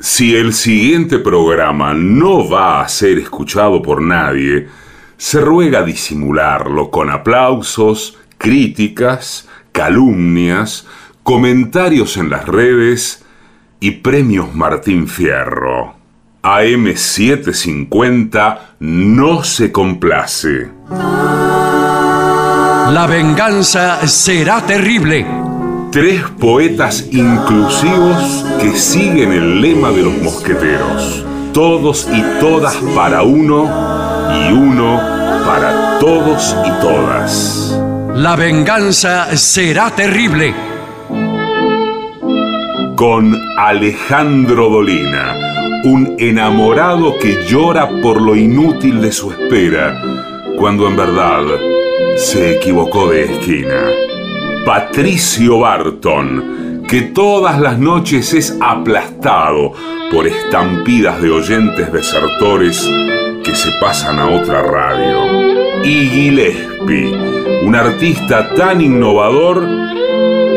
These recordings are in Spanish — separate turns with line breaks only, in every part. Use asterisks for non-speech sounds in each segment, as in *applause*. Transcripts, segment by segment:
Si el siguiente programa no va a ser escuchado por nadie, se ruega disimularlo con aplausos, críticas, calumnias, comentarios en las redes y premios Martín Fierro. AM750 no se complace.
La venganza será terrible.
Tres poetas inclusivos que siguen el lema de los mosqueteros. Todos y todas para uno y uno para todos y todas.
La venganza será terrible.
Con Alejandro Dolina, un enamorado que llora por lo inútil de su espera, cuando en verdad se equivocó de esquina. Patricio Barton, que todas las noches es aplastado por estampidas de oyentes desertores que se pasan a otra radio. Y Gillespie, un artista tan innovador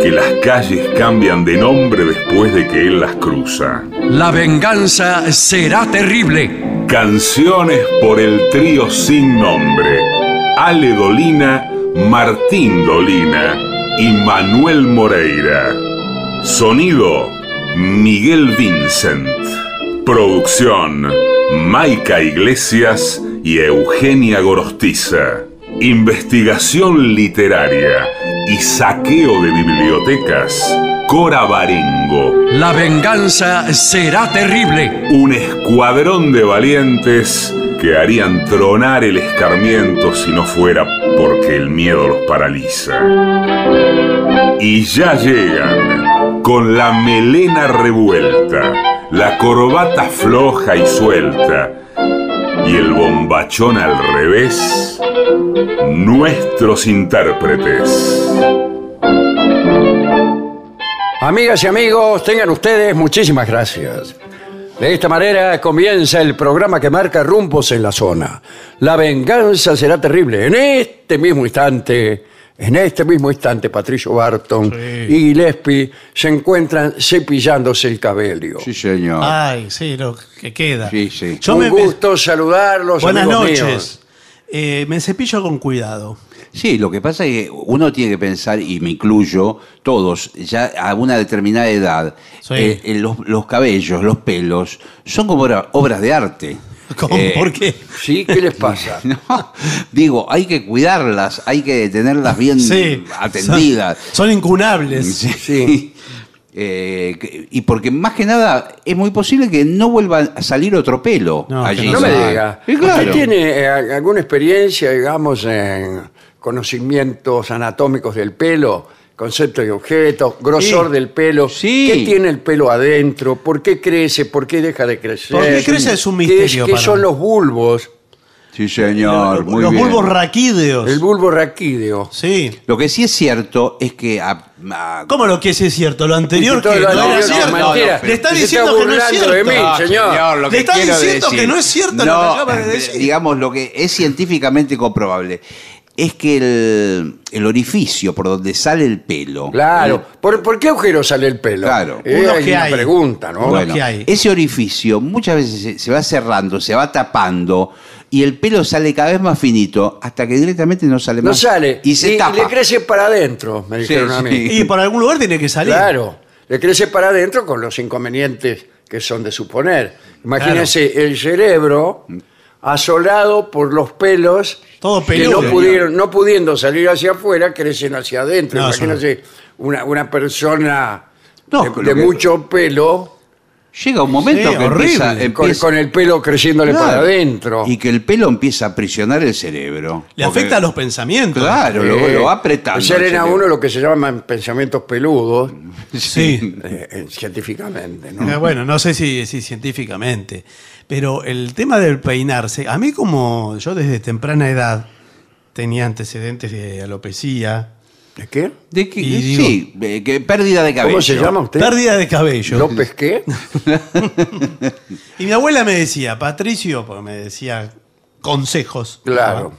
que las calles cambian de nombre después de que él las cruza.
La venganza será terrible.
Canciones por el trío sin nombre. Ale Dolina, Martín Dolina y Manuel Moreira. Sonido, Miguel Vincent. Producción, Maica Iglesias y Eugenia Gorostiza. Investigación literaria y saqueo de bibliotecas. Cora Barengo.
La venganza será terrible.
Un escuadrón de valientes que harían tronar el escarmiento si no fuera porque el miedo los paraliza. Y ya llegan, con la melena revuelta, la corbata floja y suelta, y el bombachón al revés, nuestros intérpretes.
Amigas y amigos, tengan ustedes muchísimas gracias. De esta manera comienza el programa que marca rumbos en la zona. La venganza será terrible. En este mismo instante, en este mismo instante, Patricio Barton y Gillespie se encuentran cepillándose el cabello.
Sí, señor.
Ay, sí, lo que queda.
Sí, sí.
Yo
Un
me,
gusto saludarlos.
Buenas
amigos
noches.
míos.
Eh, me cepillo con cuidado.
Sí, lo que pasa es que uno tiene que pensar, y me incluyo, todos, ya a una determinada edad,
Sí.
eh, eh, los, los cabellos, los pelos, son como obra- obras de arte. *laughs*
¿Cómo?
Eh,
¿Por qué?
Sí, ¿qué les pasa? *laughs*
No, digo, hay que cuidarlas, hay que tenerlas bien
Sí.
atendidas.
Son, son incunables.
Sí.
Sí. *laughs*
Eh, y porque más que nada es muy posible que no vuelva a salir otro pelo
No,
allí.
No me diga.
Claro.
¿Usted tiene eh, alguna experiencia, digamos, en conocimientos anatómicos del pelo? Concepto de objeto, grosor
Sí.
del pelo.
Sí.
¿Qué tiene el pelo adentro? ¿Por qué crece? ¿Por qué deja de crecer?
¿Por qué crece? Es un
¿Qué
misterio
¿Qué,
para
son
mí.
los bulbos?
Sí, señor,
los
muy
los
bien.
bulbos raquídeos.
El bulbo raquídeo.
Sí.
Lo que sí es cierto es que a- a-
¿Cómo lo que es cierto? Lo anterior
Todo
que
lo
no era
anterior es
cierto.
mentira.
Le está
Se
diciendo que no es
burlando de
cierto.
mí,
No,
señor.
lo
Le está
quiero
diciendo que no es cierto lo que acaba de decir.
Digamos, lo que es científicamente comprobable es que el, el orificio por donde sale el pelo.
Claro. ¿Por, por qué agujero sale el pelo?
Claro.
Eh,
Unos
hay
que
una
hay.
pregunta, ¿no?
Bueno,
que hay.
ese orificio muchas veces se, se va cerrando, se va tapando y el pelo sale cada vez más finito hasta que directamente no sale
No
más.
sale.
Y se tapa.
le crece para adentro, me
Sí,
dijeron a mí.
sí.
Y por algún lugar tiene que salir.
Claro, le crece para adentro con los inconvenientes que son de suponer. Imagínense el cerebro asolado por los pelos
Todo
que no, pudieron, no pudiendo salir hacia afuera, crecen hacia adentro.
No,
Imagínense una, una persona
No,
de,
lo
de
que-
mucho pelo
Llega un momento
Sí,
que
horrible.
empieza,
con,
empieza-
con el pelo creciéndole
Claro.
para adentro.
Y que el pelo empieza a presionar el cerebro.
Le
Porque-
afecta a los pensamientos.
Claro, lo,
Eh,
lo va apretando.
salen
el
a
cerebro.
uno lo que se llaman pensamientos peludos, *laughs*
Sí.
eh, eh, científicamente. ¿no?
Eh, Bueno, no sé si, si científicamente, pero el tema del peinarse, a mí como yo desde temprana edad tenía antecedentes de alopecia,
¿De qué?
¿De qué?
Y
sí, eh, que pérdida de cabello.
¿Cómo se llama usted?
pérdida de cabello.
¿López qué? *laughs*
Y mi abuela me decía, Patricio, porque me decía consejos.
Claro.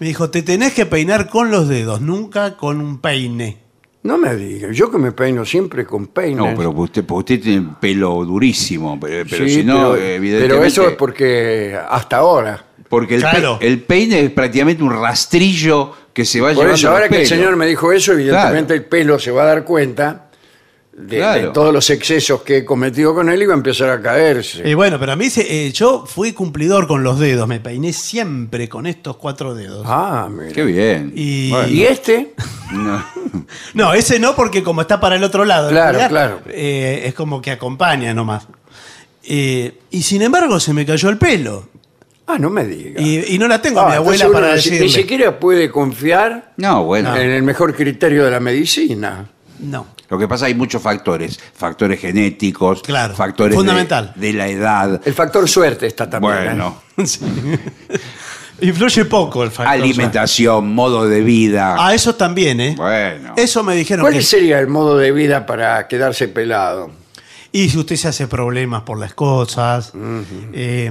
Me dijo, te tenés que peinar con los dedos, nunca con un peine.
No me diga, yo que me peino siempre con peines.
No, pero usted, usted tiene pelo durísimo, pero, pero
Sí,
si no,
pero-
evidentemente...
Pero eso es porque hasta ahora.
Porque el, pe-
Claro.
el peine es prácticamente un rastrillo que se va
Por
llevando
eso, ahora que el señor me dijo eso, evidentemente el pelo se va a dar cuenta de, todos los excesos que he cometido con él y va a empezar a caerse.
Y bueno, pero a mí se- eh, yo fui cumplidor con los dedos, me peiné siempre con estos cuatro dedos.
Ah, mira.
Qué bien.
Y,
¿Y este?
No. *laughs*
No, ese no, porque como está para el otro lado,
Claro, claro.
eh, es como que acompaña nomás. Eh, y sin embargo se me cayó el pelo.
Ah, no me diga.
Y, y no la tengo a
Ah,
mi abuela
entonces
para
ni-
decirle.
Ni siquiera puede confiar
No, bueno.
en el mejor criterio de la medicina.
No.
Lo que pasa hay muchos factores. Factores genéticos,
Claro,
factores de-
fundamental.
De, la edad.
El factor suerte está también. ¿eh?
Bueno, *laughs*
Sí. *laughs* Influye poco el factor.
alimentación, modo de vida.
Ah, eso también, ¿eh?
Bueno.
Eso me dijeron
¿Cuál
que.
sería el modo de vida para quedarse pelado?
Y si usted se hace problemas por las cosas. eh,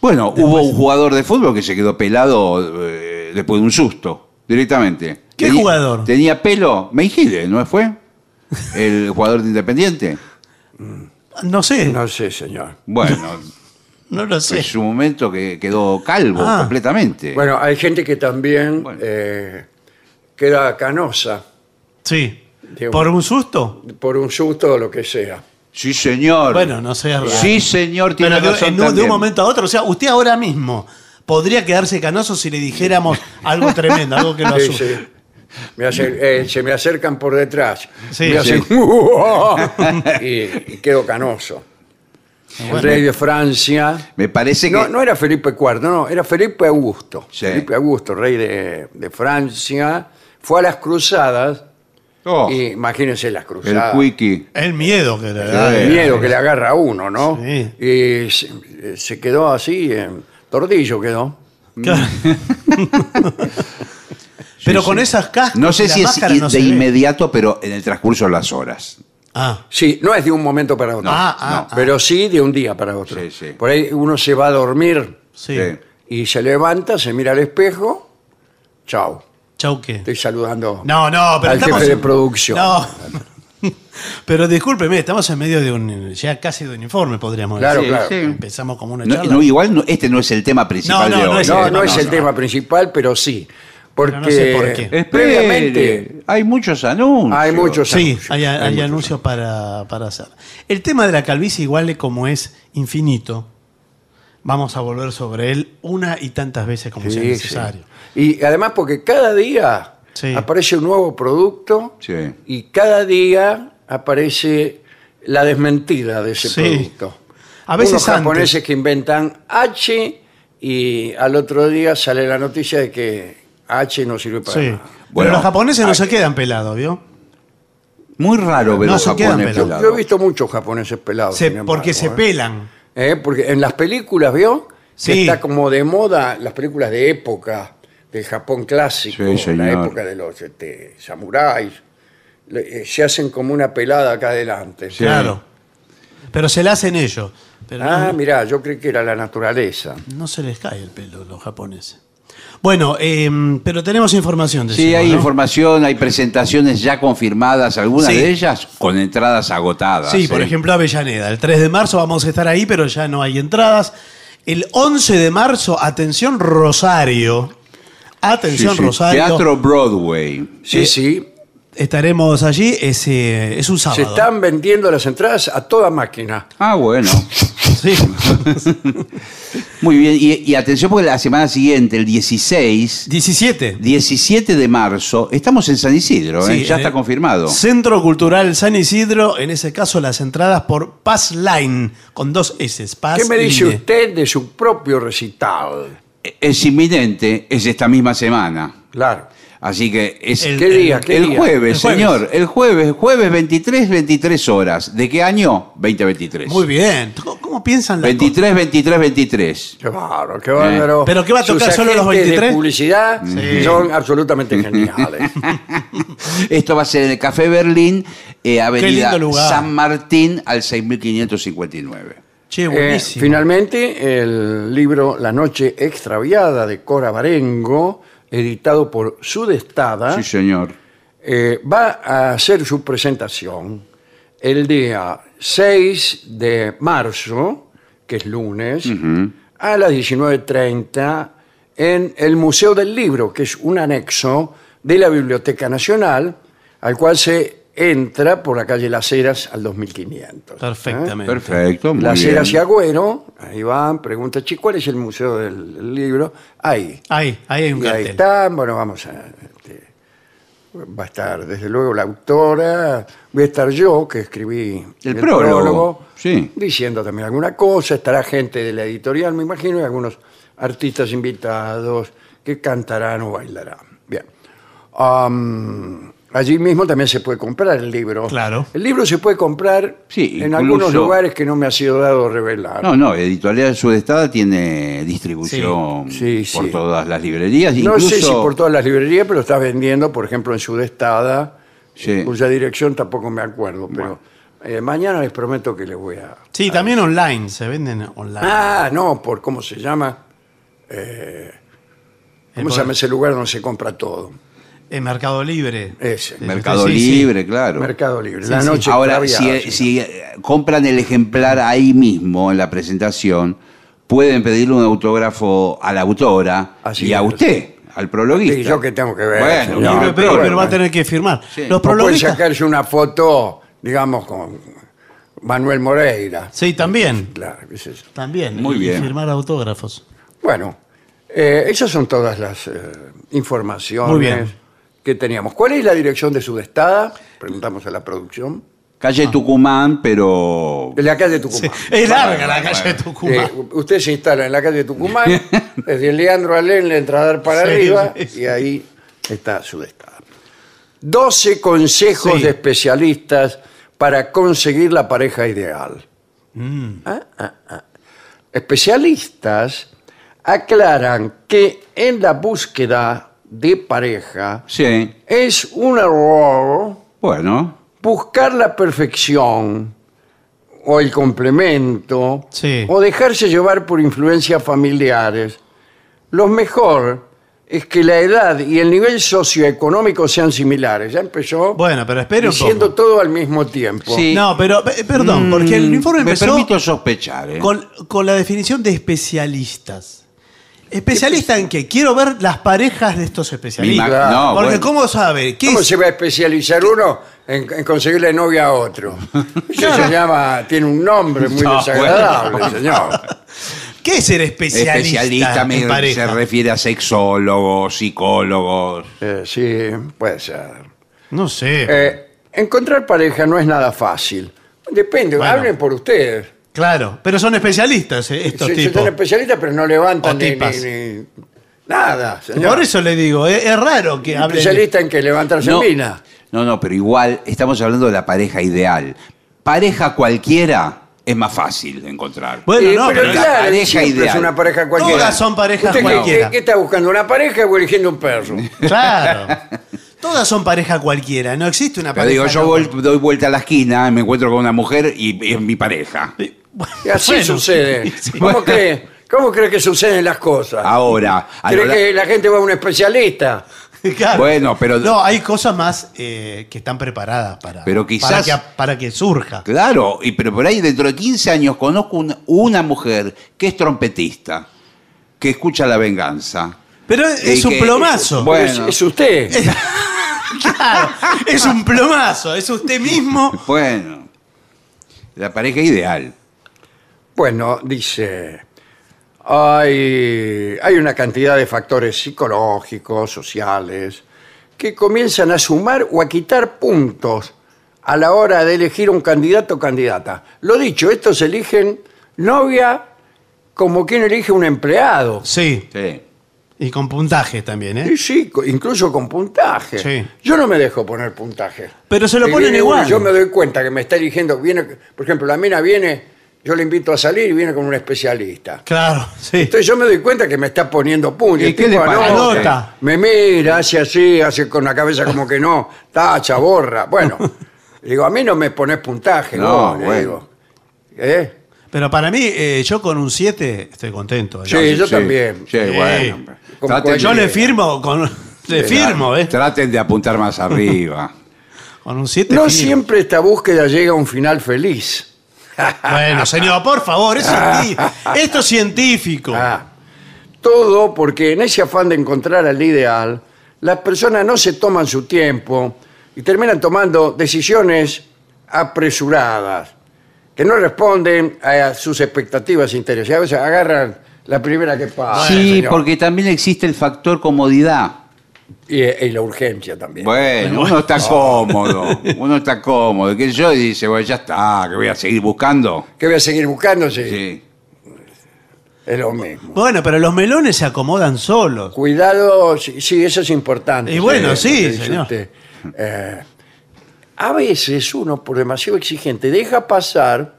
Bueno, hubo un jugador de fútbol que se quedó pelado eh, después de un susto, directamente.
¿Qué
Tenía-
jugador?
Tenía pelo, Meijide, ¿no fue? El *laughs* jugador de Independiente.
no sé, no,
No sé, señor.
Bueno, *laughs*
lo sé.
en su momento que quedó calvo
Ah.
completamente.
Bueno, hay gente que también
Bueno.
eh, queda canosa
Sí.
Digo-
¿Por un susto?
por un susto o lo que sea.
Sí, señor.
Bueno, no sé.
Sí, señor, tiene
Pero de,
razón
en un- de un momento a otro, o sea, usted ahora mismo podría quedarse canoso si le dijéramos algo tremendo, algo que lo *laughs*
Sí,
asuste.
sí. Me hace- eh, se me acercan por detrás.
Sí,
me hacen
sí.
y, y quedo canoso. El rey de Francia.
Me parece que.
No, no era Felipe IV, no, era Felipe Augusto.
Sí.
Felipe Augusto, rey de, de Francia, fue a las cruzadas.
Oh,
Y imagínense las
el
cruzadas.
quiki.
El miedo que le da.
el miedo que le agarra a uno, ¿no?
Sí.
Y se, se quedó así, en tordillo quedó. *laughs*
Claro. Pero con esas cascas.
No sé si es
no
de
ve.
inmediato, pero en el transcurso de las horas.
Ah,
Sí, no es de un momento para otro.
Ah, ah, ah.
pero sí de un día para otro.
Sí, sí.
Por ahí uno se va a dormir y se levanta, se mira al espejo, chao.
Chau, ¿qué?
Estoy saludando
No, no, pero
al
estamos
jefe de producción.
No. *laughs* Pero discúlpeme, estamos en medio de un. ya casi de un informe, podríamos
Claro,
decir.
claro.
sí.
Empezamos como una
No,
charla.
no, igual no- este no es el tema principal
No, no,
de
no
hoy.
es
No,
el-
no, es el
no.
tema principal, pero sí. Porque
no sé por qué.
Espere,
previamente
hay muchos anuncios.
hay muchos
Sí,
anuncios.
hay, hay
muchos
anuncios para, para hacer. El tema de la calvicie, igual como es infinito, vamos a volver sobre él una y tantas veces como sea necesario.
sí. Y además porque cada día
Sí.
aparece un nuevo producto
Sí.
y cada día aparece la desmentida de ese
Sí.
producto.
A veces
Unos
antes.
japoneses que inventan H y al otro día sale la noticia de que H no sirve para
Sí.
nada.
Bueno,
Pero los japoneses no se
que-
quedan pelados, ¿vio?
Muy raro ver
No
los
se quedan
japoneses
pelados.
Yo he visto muchos japoneses pelados.
Se-
sin embargo,
porque se
¿eh?
pelan.
¿Eh? Porque en las películas, ¿vio?
Sí.
está como de moda las películas de época, del Japón clásico,
Sí, señor.
la época de los este, samuráis. Le- eh, se hacen como una pelada acá adelante.
Claro. Pero se la hacen ellos. Pero
Ah,
no,
mirá, yo creí que era la naturaleza.
no se les cae el pelo a los japoneses. Bueno, eh, pero tenemos información de
Sí, hay información, hay presentaciones ya confirmadas, algunas
Sí.
de ellas con entradas agotadas.
Sí, por
¿eh?
ejemplo, Avellaneda. El 3 de marzo vamos a estar ahí, pero ya no hay entradas. El 11 de marzo, atención Rosario.
Sí,
Atención
sí.
Rosario.
Teatro Broadway.
Sí,
Eh,
sí.
Estaremos allí, es, eh, es un sábado.
Se están vendiendo las entradas a toda máquina.
Ah, bueno.
Sí. *laughs*
Muy bien. Y, y atención porque la semana siguiente, el 16,
17.
17 de marzo, estamos en San Isidro, ¿eh? Ya
en
está
el
confirmado.
Centro Cultural San Isidro, en ese caso las entradas por Pass Line, con dos S. Pass
¿Qué me dice
Line.
usted de su propio recital?
Es inminente, es esta misma semana.
Claro.
Así que es
El-
¿Qué día? ¿Qué
el
día?
jueves,
El jueves.
señor. El jueves, jueves 23, 23 horas. ¿De qué año? 2023.
Muy bien. ¿Cómo, cómo piensan las
23, 23, 23.
Qué bárbaro, qué bárbaro.
¿Pero qué va a tocar
Sus
solo los
agentes
23?
de publicidad
Sí.
son absolutamente *laughs* geniales. *laughs*
Esto va a ser en el Café Berlín, eh, Avenida. San Martín al 6559.
Che,
Eh,
buenísimo.
finalmente, el libro La Noche Extraviada de Cora Barengo, editado por Sudestada,
Sí, señor.
eh, va a hacer su presentación el día 6 de marzo, que es lunes, a las 19.30 en el Museo del Libro, que es un anexo de la Biblioteca Nacional, al cual se entra por la calle Las Heras al 2500.
Perfectamente.
Perfecto, muy
Las
bien.
Heras y Agüero, ahí van, pregunta, "Che, ¿cuál es el Museo del, del Libro? Ahí.
Ahí, ahí hay un
Y ahí están, bueno, vamos a... este, va a estar, desde luego, la autora, voy a estar yo, que escribí
El prólogo, sí.
diciendo también alguna cosa, estará gente de la editorial, me imagino, y algunos artistas invitados que cantarán o bailarán. Bien. Allí mismo también se puede comprar el libro.
Claro.
El libro se puede comprar
Sí,
en
incluso-
algunos lugares que no me ha sido dado revelar.
No, no, Editorial Sudestada tiene distribución
Sí, sí,
por
sí.
todas las librerías.
No
incluso,
sé si por todas las librerías, pero está vendiendo, por ejemplo, en Sudestada,
Sí.
cuya dirección tampoco me acuerdo, pero eh, mañana les prometo que les voy a...
Sí, también online, se venden online.
Ah, no, por cómo se llama, eh, ¿cómo
El
se llama ese lugar donde se compra todo?
En Mercado Libre.
Ese.
Mercado
sí, sí.
Libre, claro.
Mercado Libre.
Sí,
la
sí.
noche
Ahora, si, eh, compran el ejemplar ahí mismo en la presentación, pueden pedirle un autógrafo a la autora
Así
y a
es.
usted, al prologuista.
Sí, yo que tengo que ver,
Bueno.
No, pero,
pero-
pero va a tener que firmar.
Sí.
Los
puede
prologuistas.
sacarse una foto, digamos, con Manuel Moreira.
Sí, también.
Claro, qué sé yo.
También.
Muy
y
bien.
firmar autógrafos.
Bueno, eh, esas son todas las eh, informaciones
Muy bien.
Que teníamos. ¿Cuál es la dirección de Sudestada? Preguntamos a la producción.
Calle Tucumán, pero...
De la calle Tucumán.
Sí, Es larga la calle de Tucumán.
Eh, usted se instala en la calle Tucumán, *laughs* desde Leandro Alén le entra a dar para
Sí,
arriba
sí, sí.
y ahí está Sudestada. 12 consejos
Sí.
de especialistas para conseguir la pareja ideal.
Mm.
Ah, ah, ah. Especialistas aclaran que en la búsqueda de pareja
Sí,
es un error
bueno.
buscar la perfección o el complemento
Sí.
o dejarse llevar por influencias familiares. Lo mejor es que la edad y el nivel socioeconómico sean similares. Ya empezó
Bueno, pero espere un
diciendo
poco.
todo al mismo tiempo.
Sí.
No, pero eh, perdón, porque el informe
Mm, Me
empezó
permito sospechar, ¿eh?
con, con la definición de especialistas. ¿Especialista en qué? Quiero ver las parejas de estos
Me
especialistas.
no,
porque
bueno.
¿cómo sabe? ¿Qué
¿Cómo
es?
se va a especializar uno en, en conseguirle novia a otro? *laughs* Eso se llama, tiene un nombre muy
No,
desagradable,
bueno.
señor. *laughs*
¿Qué es ser especialista,
Especialista me-
en
se
pareja?
refiere a sexólogos, psicólogos.
Eh, sí, puede ser.
No sé.
Eh, encontrar pareja no es nada fácil. Depende,
Bueno.
hablen por ustedes.
Claro, pero son especialistas eh, estos
Sí, sí,
tipos.
son especialistas, pero no levantan
O
ni,
tipas.
ni- ni- nada. señor.
Por eso le digo, es, es raro que hablen.
Especialista en que levantarse
No,
en mina.
no, no, pero igual estamos hablando de la pareja ideal. Pareja cualquiera es más fácil de encontrar.
Bueno,
Eh,
no,
pero,
pero,
la
claro,
pareja
siempre
ideal.
es una pareja cualquiera.
Todas son parejas
¿Usted qué-
cualquiera.
¿qué, qué está buscando? ¿Una pareja o eligiendo un perro? *laughs*
claro. Todas son pareja cualquiera, no existe una
Pero
pareja.
digo, yo
no-
vol- doy vuelta a la esquina, me encuentro con una mujer y es mi pareja.
Y así
Bueno,
sucede.
sí.
¿Cómo, cree, ¿Cómo cree que suceden las cosas?
Ahora, a
¿Cree
la-
que la gente va a un especialista? *laughs*
Claro.
Bueno, pero-
No, hay cosas más eh, que están preparadas para,
Pero quizás-
para, que, para que surja.
Claro, y, pero por ahí dentro de 15 años conozco una, una mujer que es trompetista, que escucha la venganza.
Pero es
Y
un
que-
plomazo.
Bueno.
Es, es usted. *laughs*
Claro, es un plomazo. Es usted mismo.
Bueno, la pareja ideal.
Bueno, dice, hay, hay una cantidad de factores psicológicos, sociales, que comienzan a sumar o a quitar puntos a la hora de elegir un candidato o candidata. Lo dicho, estos eligen novia como quien elige un empleado.
Sí.
Sí.
Y con puntaje también, ¿eh?
Sí, sí, co- incluso con puntaje.
Sí.
Yo no me dejo poner puntaje.
Pero se lo
Si
ponen
viene uno,
igual.
Yo me doy cuenta que me está eligiendo, viene, por ejemplo, la mina viene, yo le invito a salir y viene con un especialista.
Claro, sí.
Entonces yo me doy cuenta que me está poniendo punto.
¿Y
El
qué le
tipo
pasa?
anota,
Anota.
Me mira, hace así, hace con la cabeza como que no, tacha, borra. Bueno, *laughs* digo, a mí no me pones puntaje,
No,
no, le
bueno.
digo. ¿Eh?
Pero para mí, eh, yo con un 7 estoy contento.
Sí, yo también.
Sí,
Sí.
bueno.
Como
Trate
cualquier-
Yo
de-
le firmo con. Le firmo, ¿eh?
Traten de apuntar más arriba. *laughs*
Con un 7
No siempre esta búsqueda llega a un final feliz.
Bueno, señor, por favor, es esto es científico.
Ah, todo porque en ese afán de encontrar al ideal, las personas no se toman su tiempo y terminan tomando decisiones apresuradas que no responden a sus expectativas e intereses. A veces agarran la primera que pasa.
sí,
señor.
porque también existe el factor comodidad.
Y, y la urgencia también.
Bueno, uno está *laughs* cómodo, uno está cómodo. Que yo dice, bueno, ya está, que voy a seguir buscando.
¿Qué voy a seguir buscando? Sí,
Sí.
es lo mismo.
Bueno, pero los melones se acomodan solos.
Cuidado, sí, sí, eso es importante.
Y bueno, sí,
lo que dice
señor.
usted. Eh, a veces uno, por demasiado exigente, deja pasar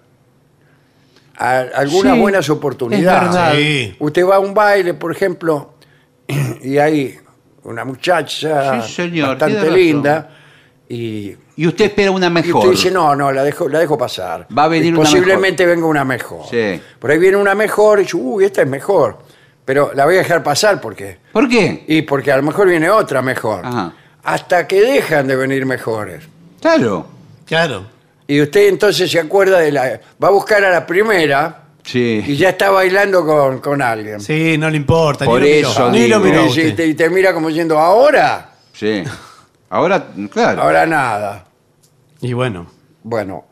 a- algunas
Sí,
buenas
es
oportunidades.
verdad.
Sí.
Usted va a un baile, por ejemplo, *clears throat* y hay una muchacha
Sí, señor,
bastante
razón.
linda y,
Y usted espera una
y
mejor.
usted dice, no, no, la dejo, la dejo pasar.
Va a venir
Y
una
Posiblemente venga una mejor.
Sí.
Por ahí viene una mejor y dice, uy, esta es mejor. Pero la voy a dejar pasar porque...
¿Por qué?
Y porque a lo mejor viene otra mejor.
Ajá.
Hasta que dejan de venir mejores.
Claro.
Claro.
Y usted entonces se acuerda de la... Va a buscar a la primera y ya está bailando con, con alguien.
Sí, no le importa.
Por
ni lo miró.
eso
Ni lo
digo.
miró
Y,
usted.
te, y te mira como diciendo, ahora,
Sí. Ahora, claro.
ahora nada.
Y bueno.
Bueno,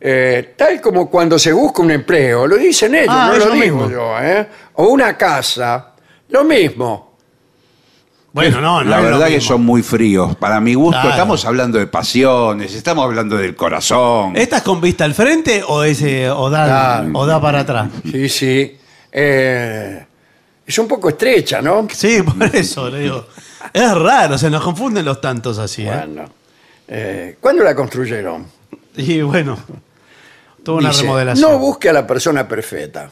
eh, tal como cuando se busca un empleo, lo dicen ellos,
Ah,
no
es
lo digo
mismo.
yo, ¿eh? O una casa, lo mismo.
Bueno, no, no
la
es lo
verdad que
mismo.
son muy fríos. Para mi gusto,
Claro.
estamos hablando de pasiones, estamos hablando del corazón.
¿Esta es con vista al frente o, ese, o, da,
Claro.
o da para atrás?
Sí, sí. Eh, es un poco estrecha, ¿no?
Sí, por eso le digo. Es raro, se nos confunden los tantos así. ¿eh?
Bueno, eh, ¿cuándo la construyeron?
Y bueno, tuvo una
Dice,
remodelación.
No busque a la persona perfecta.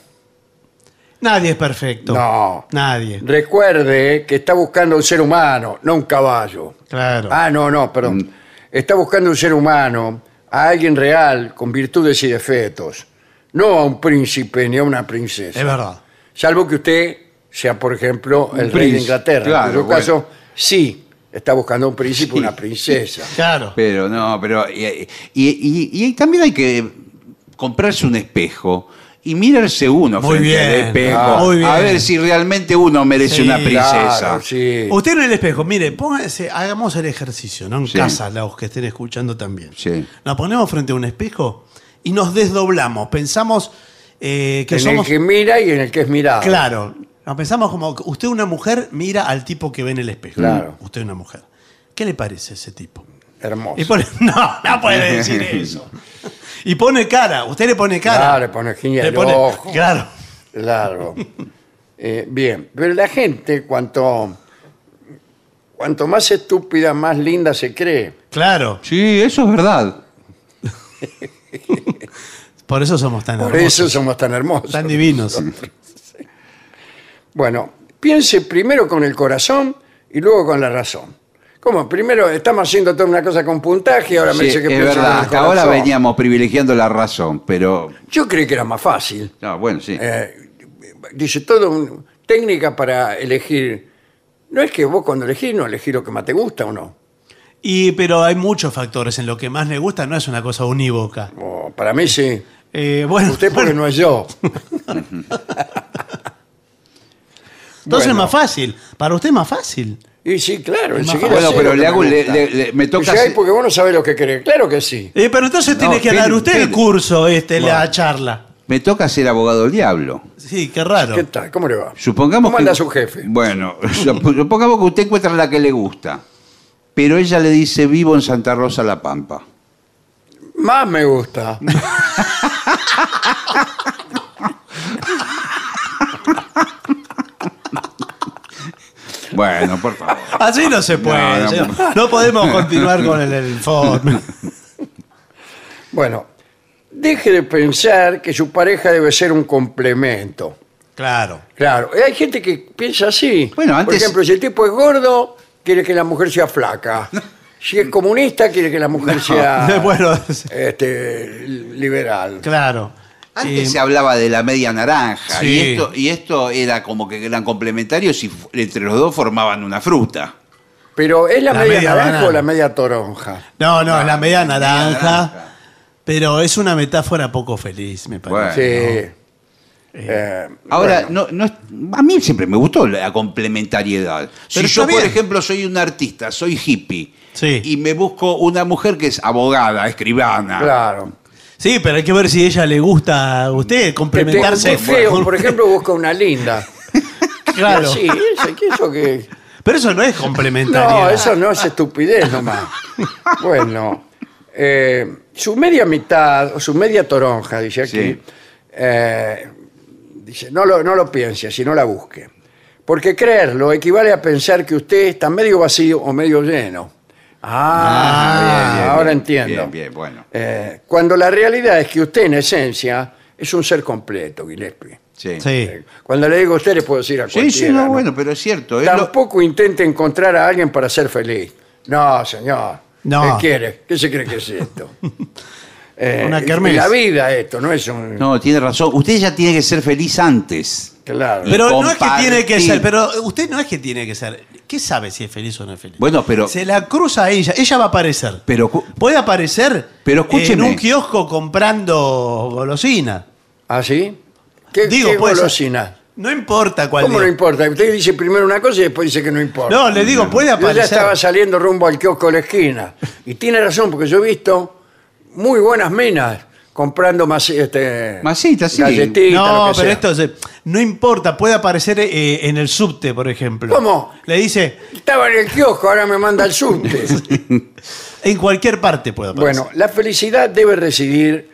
Nadie es perfecto.
No.
Nadie.
Recuerde que está buscando un ser humano, no un caballo.
Claro.
Ah, no, no, perdón. Está buscando un ser humano, a alguien real, con virtudes y defectos. No a un príncipe ni a una princesa.
es verdad.
Salvo que usted sea, por ejemplo, el rey de
príncipe,
Inglaterra.
claro,
en su
bueno.
caso, sí, está buscando un príncipe o una princesa. *laughs*
Claro.
Pero no, pero. Y, y- y- y también hay que comprarse un espejo y mirarse uno
Muy
frente al espejo.
ah,
muy bien.
A ver si realmente uno merece
Sí,
una princesa.
Claro, sí.
Usted en el espejo, mire, póngase, hagamos el ejercicio, ¿no? En
Sí.
casa, los que estén escuchando también.
Sí.
Nos ponemos frente a un espejo y nos desdoblamos. Pensamos eh, que
en
somos.
el que mira y en el que es mirado.
Claro. Nos pensamos como que usted, una mujer, mira al tipo que ve en el espejo.
Claro.
Usted, una mujer. ¿Qué le parece ese tipo?
Hermoso.
Y pone, *laughs* no, no puede decir *laughs* eso. Y pone cara, usted le pone cara.
Claro, le pone guiña
Le
el
pone-
ojo.
Claro.
Claro. Eh, bien, pero la gente, cuanto, cuanto más estúpida, más linda se cree.
Claro.
Sí, eso es verdad. *laughs*
Por eso somos tan
Por
hermosos.
eso somos tan hermosos.
Tan divinos.
Bueno, piense primero con el corazón y luego con la razón. ¿Cómo? Primero estamos haciendo toda una cosa con puntaje ahora me
Sí,
dice que
es
pienso
verdad.
el
Hasta ahora
corazón.
veníamos privilegiando la razón, pero.
Yo creí que era más fácil.
No, bueno, sí.
Eh, dice todo un- técnica para elegir. No es que vos cuando elegís no elegís lo que más te gusta o no.
Y, pero hay muchos factores. En lo que más le gusta no es una cosa unívoca.
O para mí sí.
Eh, bueno,
Usted porque
bueno,
no es yo. *laughs* *laughs*
entonces
Bueno.
es más fácil. Para usted es más fácil.
Y sí, claro. Enseguida
bueno,
sé
pero
lo
le
me
hago. le-
gusta.
le- le- me toca.
Dice, "Ay,
hacer-
porque vos no sabés lo que querés. Claro que sí.
Eh, pero entonces tiene que
espere,
dar usted el
espere.
curso, este, la charla.
Me toca ser abogado del diablo.
Sí, qué raro.
¿Qué tal? ¿Cómo le va?
Supongamos
¿Cómo
que,
anda su jefe?
Bueno, *laughs* supongamos que usted encuentra la que le gusta, pero ella le dice vivo en Santa Rosa La Pampa.
Más me gusta. *laughs* *laughs*
Bueno, por favor.
Así no se puede.
No, no,
señor. No, podemos continuar con el, el *laughs* informe.
Bueno, deje de pensar que su pareja debe ser un complemento.
Claro.
Claro, hay gente que piensa así.
Bueno,
Por
antes-
ejemplo, si el tipo es gordo, quiere que la mujer sea flaca. *laughs* Si es comunista, quiere que la mujer sea
Bueno,
este, liberal.
claro.
Antes
Eh,
se hablaba de la media naranja
Sí.
y, esto, y esto era como que eran complementarios y entre los dos formaban una fruta.
Pero ¿es la,
La
media,
media
naranja
banana.
o la media toronja?
No, no, es la media naranja.
naranja.
Pero es una metáfora poco feliz, me
Bueno.
parece.
Sí. Eh,
Ahora,
bueno,
no, no a mí siempre me gustó la complementariedad. Si
Pero
yo, por ejemplo, soy un artista, soy hippie,
Sí.
y me busco una mujer que es abogada, escribana.
Claro.
Sí, pero hay que ver si a ella le gusta a usted complementarse.
Muy feo, por ejemplo, busca una linda. *laughs*
Claro.
Sí, eso, ¿qué eso que...
Pero eso no es complementario.
No, eso no es estupidez nomás. Bueno, eh, su media mitad, o su media toronja, dice aquí,
Sí.
eh, dice, no lo, no lo piense, sino la busque. Porque creerlo equivale a pensar que usted está medio vacío o medio lleno. Ah,
bien,
bien,
bien,
ahora
bien,
entiendo.
bien, bien, bueno.
Eh, cuando la realidad es que usted, en esencia, es un ser completo, Gillespie.
Sí.
Sí.
Eh, Cuando le digo a usted, le puedo decir a
Sí,
cualquiera.
sí, no,
¿no?
bueno, pero es cierto. es lo-
Tampoco intente encontrar a alguien para ser feliz. No, señor.
No.
¿Qué quiere? ¿Qué se cree que es esto? *laughs* Eh,
Una
es
kermés.
La vida esto, no es un...
No, tiene razón. Usted ya tiene que ser feliz antes.
Claro.
Pero no es que
compartir.
tiene que ser, pero usted no es que tiene que ser. ¿Qué sabe si es feliz o no es feliz?
Bueno, pero-
Se la cruza a ella, ella va a aparecer.
Pero cu-
Puede aparecer
Pero escúcheme.
en un kiosco comprando golosina.
¿Ah, sí? ¿Qué,
Digo,
qué
puede ser-
golosina?
No importa cuál
¿Cómo no
diga.
importa? Usted dice primero una cosa y después dice que no importa.
No, le digo, puede
Yo ya
aparecer.
estaba saliendo rumbo al kiosco de la esquina. Y tiene razón, porque yo he visto muy buenas minas comprando más, este,
Masitas, sí.
galletitas, lo
No,
que
pero
sea.
esto es- no importa, puede aparecer eh, en el subte, por ejemplo.
¿Cómo?
Le dice,
Estaba en el kiosco, ahora me manda al subte. *laughs*
en cualquier parte puede aparecer.
Bueno, la felicidad debe residir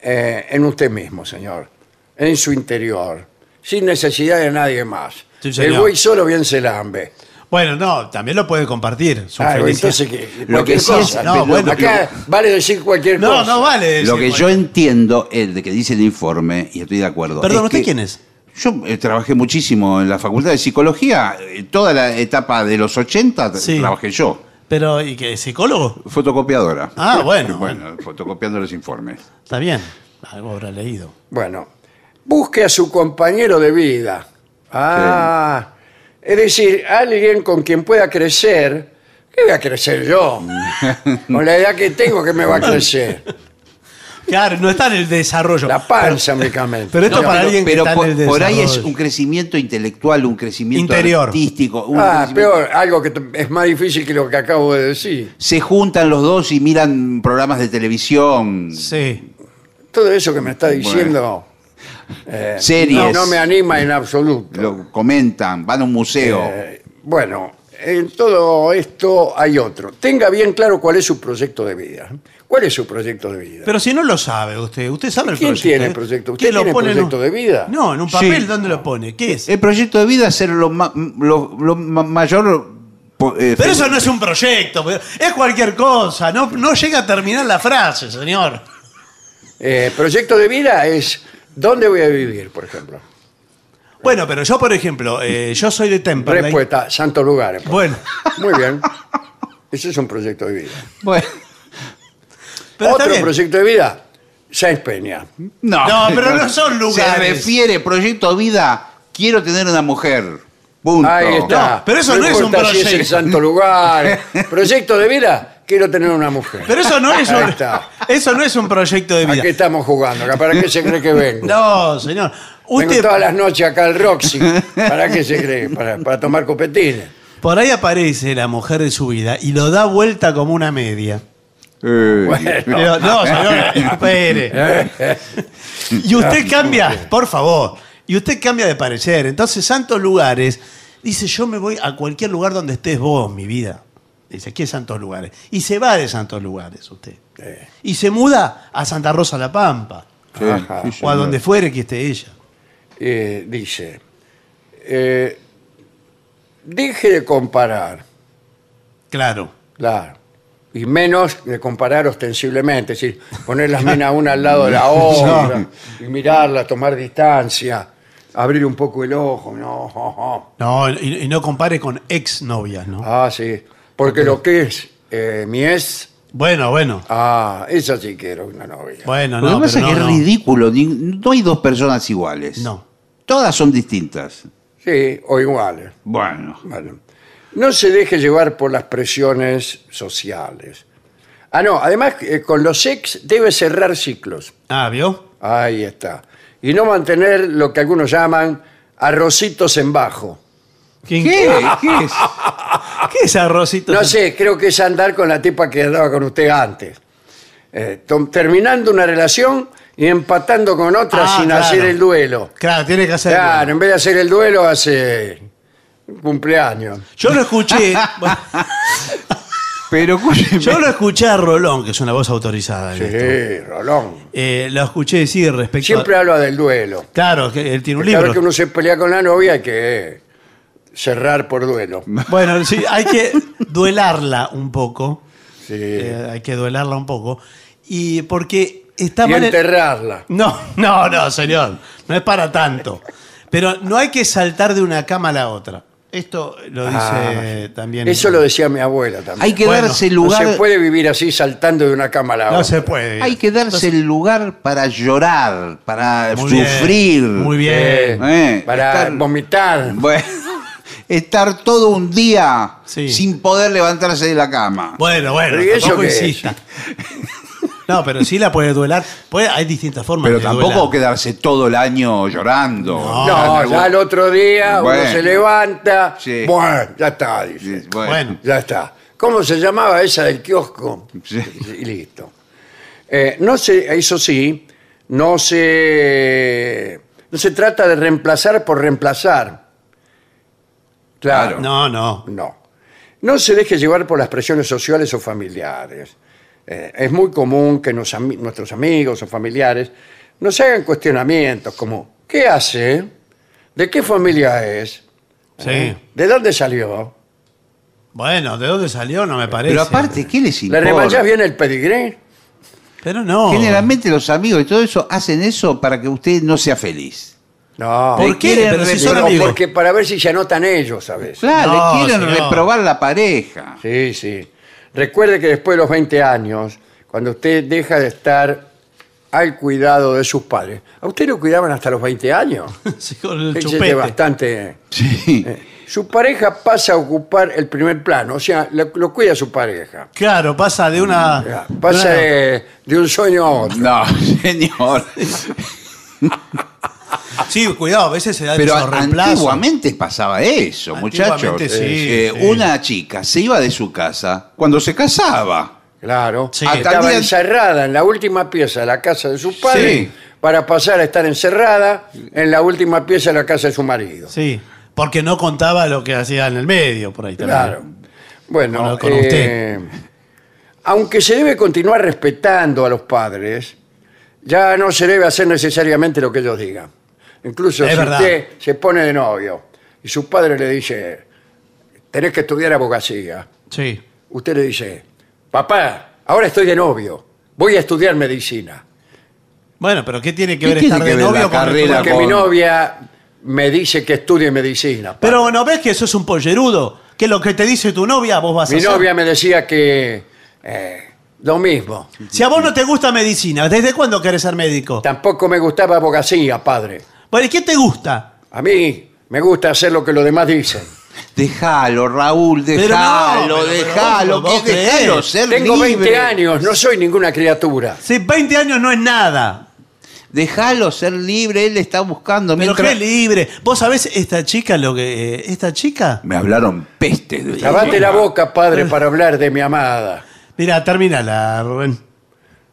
eh, en usted mismo, señor. En su interior. Sin necesidad de nadie más.
Sí,
el güey solo bien se lambe.
Bueno, no, también lo puede compartir. Su
Ah,
felicidad.
entonces, ¿qué?
Lo que
Cualquier
sí es-
cosa.
No, bueno,
Acá vale decir cualquier
no,
cosa.
no vale. decir
Lo que yo entiendo, el de que dice el informe, y estoy de acuerdo.
Perdón,
es
¿usted
que
quién es?
Yo eh, trabajé muchísimo en la Facultad de Psicología, eh, toda la etapa de los 80 t-
Sí.
trabajé yo,
Pero, ¿y qué? ¿Psicólogo?
fotocopiadora.
Ah, *laughs* bueno.
Bueno, fotocopiando los informes.
Está bien. Algo habrá leído.
Bueno, busque a su compañero de vida. Ah, es decir, alguien con quien pueda crecer. ¿Qué voy a crecer yo? *laughs* Con la edad que tengo, ¿qué me va a crecer?
Claro, no está en el desarrollo.
La panza únicamente.
Pero esto
No,
para
pero-
alguien que
pero
está
por,
en el
por ahí es
desarrollo.
un crecimiento intelectual, un crecimiento
Interior.
artístico. un
Ah,
crecimiento-
peor, algo que t- es más difícil que lo que acabo de decir.
Se juntan los dos y miran programas de televisión,
Sí.
Todo eso que me está diciendo eh,
series,
no, no me anima en absoluto.
lo comentan, van a un museo.
Eh, bueno, en todo esto hay otro. Tenga bien claro cuál es su proyecto de vida. ¿Cuál es su proyecto de vida?
Pero si no lo sabe usted, usted sabe el
¿Quién
proyecto.
tiene
¿eh?
el proyecto?
¿Quién
¿Usted tiene
pone en un-
proyecto de vida?
No, en un papel,
Sí.
¿dónde lo pone? ¿Qué es?
El proyecto de vida es ser lo, ma- lo- lo ma- mayor. eh,
Pero eso no es un proyecto, es cualquier cosa. No, no llega a terminar la frase, señor.
Eh, proyecto de vida es ¿dónde voy a vivir, por ejemplo?
Bueno, pero yo, por ejemplo, eh, yo soy de Temperley.
Respuesta, santos lugares. por
Bueno,
Muy bien. Ese es un proyecto de vida.
Bueno,
pero está
Otro
bien.
proyecto de vida, Sáenz Peña.
no,
No, pero no son lugares.
Se refiere proyecto de vida, quiero tener una mujer. Punto.
Ahí está.
No, pero eso no es un
importa si es el
proyecto.
santo lugar. *laughs* proyecto de vida, quiero tener una mujer.
Pero eso no es
Ahí
un,
está.
eso no es un proyecto de
¿A
vida.
qué estamos jugando? acá? ¿Para qué se cree que vengo?
No, señor.
Vengo
Usted
todas las noches acá al Roxy. ¿Para qué se cree? Para, para tomar copetines.
por ahí aparece la mujer de su vida y lo da vuelta como una media.
Eh,
Bueno.
Pero, no, señor, espere. *laughs* Y usted cambia, por favor, y usted cambia de parecer. Entonces, Santos Lugares dice, yo me voy a cualquier lugar donde estés vos, mi vida. Dice, ¿qué es Santos Lugares? Y se va de Santos Lugares usted. Y se muda a Santa Rosa La Pampa.
sí,
Ajá.
sí,
O a donde fuere que esté ella.
Eh, dice, eh, deje de comparar,
Claro.
claro, y menos de comparar ostensiblemente, es decir, poner las *laughs* minas una al lado de la *laughs* otra, y mirarla, tomar distancia, abrir un poco el ojo, no, *laughs*
No, y, y no compare con ex novias, ¿no?
ah, sí, porque lo que es eh, mi ex,
Bueno, bueno.
ah, esa sí que era una novia.
Bueno,
Lo que pasa
pero
es que
no,
es
no.
ridículo. ni- No hay dos personas iguales.
No.
Todas son distintas.
Sí, o iguales.
Bueno.
Bueno. No se deje llevar por las presiones sociales. Ah, no, además eh, con los ex debe cerrar ciclos.
Ah, ¿vio?
Ahí está. Y no mantener lo que algunos llaman arrocitos en bajo.
¿Quién-
¿Qué? ¿Qué es?
¿Qué es arrocito?
No sé, creo que es andar con la tipa que andaba con usted antes. Eh, tom- terminando una relación y empatando con otra
Ah,
sin
claro.
hacer el duelo.
Claro, tiene que hacer.
Claro, en vez de hacer el duelo hace un cumpleaños.
Yo lo escuché. *laughs* bueno,
Pero escúcheme.
yo lo escuché a Rolón, que es una voz autorizada. en esto.
Sí, Rolón.
Eh, lo escuché decir respecto
Siempre
a.
habla del duelo.
Claro, que él tiene un
Cada vez
libro.
que uno se pelea con la novia hay que cerrar por duelo. *laughs*
Bueno, sí, hay que duelarla un poco.
Sí.
Eh, hay que duelarla un poco. Y porque está
y
mal.
enterrarla.
No, no, no, señor. No es para tanto. Pero no hay que saltar de una cama a la otra. Esto lo dice
Ah,
también.
Eso lo decía mi abuela también.
Hay que
Bueno,
darse
No
lugar.
se puede vivir así saltando de una cama a la
No
otra.
se puede.
Hay que darse el lugar para llorar, para
Muy bien,
sufrir.
Muy bien.
Eh,
Para
estar-
vomitar.
Bueno, estar todo un día
Sí.
sin poder levantarse de la cama.
Bueno, bueno,
¿Pero y eso
tampoco
qué es?
insista. No, pero sí la puede duelar. Puede, hay distintas formas
Pero
de
tampoco
duelar.
quedarse todo el año llorando.
No, ya el otro día
Bueno.
uno se levanta.
Sí.
Bueno, ya está, dice.
Sí, bueno.
Bueno.
Ya está. ¿Cómo se llamaba esa del kiosco?
Sí.
Y listo. Eh, no se, eso sí, no se, no se trata de reemplazar por reemplazar. Claro.
No, no.
No. No se deje llevar por las presiones sociales o familiares. Eh, es muy común que nos ami- nuestros amigos o familiares nos hagan cuestionamientos como, ¿qué hace? ¿De qué familia es?
Sí.
¿De dónde salió?
Bueno, ¿de dónde salió? No me parece.
Pero aparte, ¿qué les
¿Le
importa?
remanchás bien el pedigree?
Pero no.
Generalmente los amigos y todo eso hacen eso para que usted no sea feliz.
No.
¿Por
Le
qué?
quieren
Pero si
re-
son
Pero
amigos.
porque para ver si se anotan ellos, ¿sabes?
Claro,
No,
le quieren
señor.
reprobar la pareja.
Sí, sí. Recuerde que después de los 20 años, cuando usted deja de estar al cuidado de sus padres, ¿a usted lo cuidaban hasta los 20 años? *laughs*
Sí, con el
Fíjese
chupete.
bastante.
Sí.
eh, Su pareja pasa a ocupar el primer plano, o sea, lo, lo cuida su pareja.
Claro, pasa de una.
Pasa
de,
de un sueño a otro.
No, *laughs* señor. *laughs* *laughs*
Sí, cuidado, a veces se da
Pero
esos reemplazos.
antiguamente pasaba eso, muchachos.
Antiguamente sí,
Eh,
sí.
Una chica se iba de su casa cuando se casaba.
Claro.
Sí.
Estaba
Hasta el día-
encerrada en la última pieza de la casa de su padre
Sí.
para pasar a estar encerrada en la última pieza de la casa de su marido.
Sí, porque no contaba lo que hacía en el medio, por ahí también.
Claro. Bueno,
Bueno, con
eh,
usted.
aunque se debe continuar respetando a los padres, ya no se debe hacer necesariamente lo que ellos digan. Incluso
Es
si
verdad.
usted se pone de novio y su padre le dice, tenés que estudiar abogacía,
Sí.
usted le dice, papá, ahora estoy de novio, voy a estudiar medicina.
Bueno, pero ¿qué tiene que
¿Qué
ver
tiene
estar
que
de
ver
novio
la
con
carrera
Porque
con-
mi novia me dice que estudie medicina.
Pero no ves que eso es un pollerudo. Que lo que te dice tu novia, vos vas a
mi
hacer.
novia me decía que eh, lo mismo.
Si a vos no te gusta medicina, ¿desde cuándo querés ser médico?
Tampoco me gustaba abogacía, padre.
Bueno, ¿y qué te gusta?
A mí me gusta hacer lo que los demás dicen.
Déjalo, Raúl,
Pero
déjalo,
no, pero
déjalo,
vos- vos
que déjalo
creés.
ser
Tengo 20
libre.
años, no soy ninguna criatura.
Si 20 años no es nada.
Déjalo ser libre, él está buscando.
Pero
mientras-
qué libre. Vos sabés esta chica lo que. eh, esta chica.
Me hablaron pestes de
Lavate la boca, padre, para hablar de mi amada.
Mira, termínala, Rubén.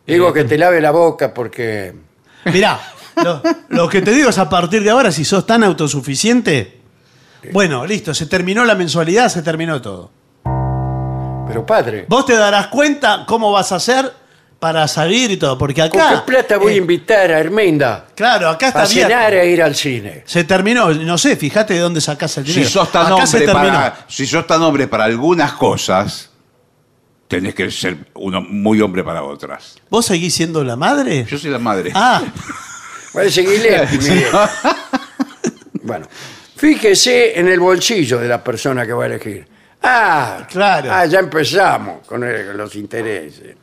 Digo que te lave la boca porque...
Mirá, lo, lo que te digo es a partir de ahora, si sos tan autosuficiente. Bueno, listo, se terminó la mensualidad, se terminó todo.
Pero padre,
Vos te darás cuenta cómo vas a hacer para salir y todo, porque
¿con
acá.
qué plata voy a
eh,
invitar a Herminda
Claro, acá está
a cenar
abierto.
e ir al cine?
Se terminó, no sé, fíjate de dónde sacás el
Si
dinero.
sos tan
acá se
hombre
terminó.
para, si sos tan hombre para algunas cosas, tenés que ser uno muy hombre para otras.
¿Vos seguís siendo la madre?
Yo soy la madre.
Ah, *laughs* *laughs*
mi viejo. Bueno, fíjese en el bolsillo de la persona que va a elegir. Ah,
Claro.
Ah, ya empezamos con el- los intereses.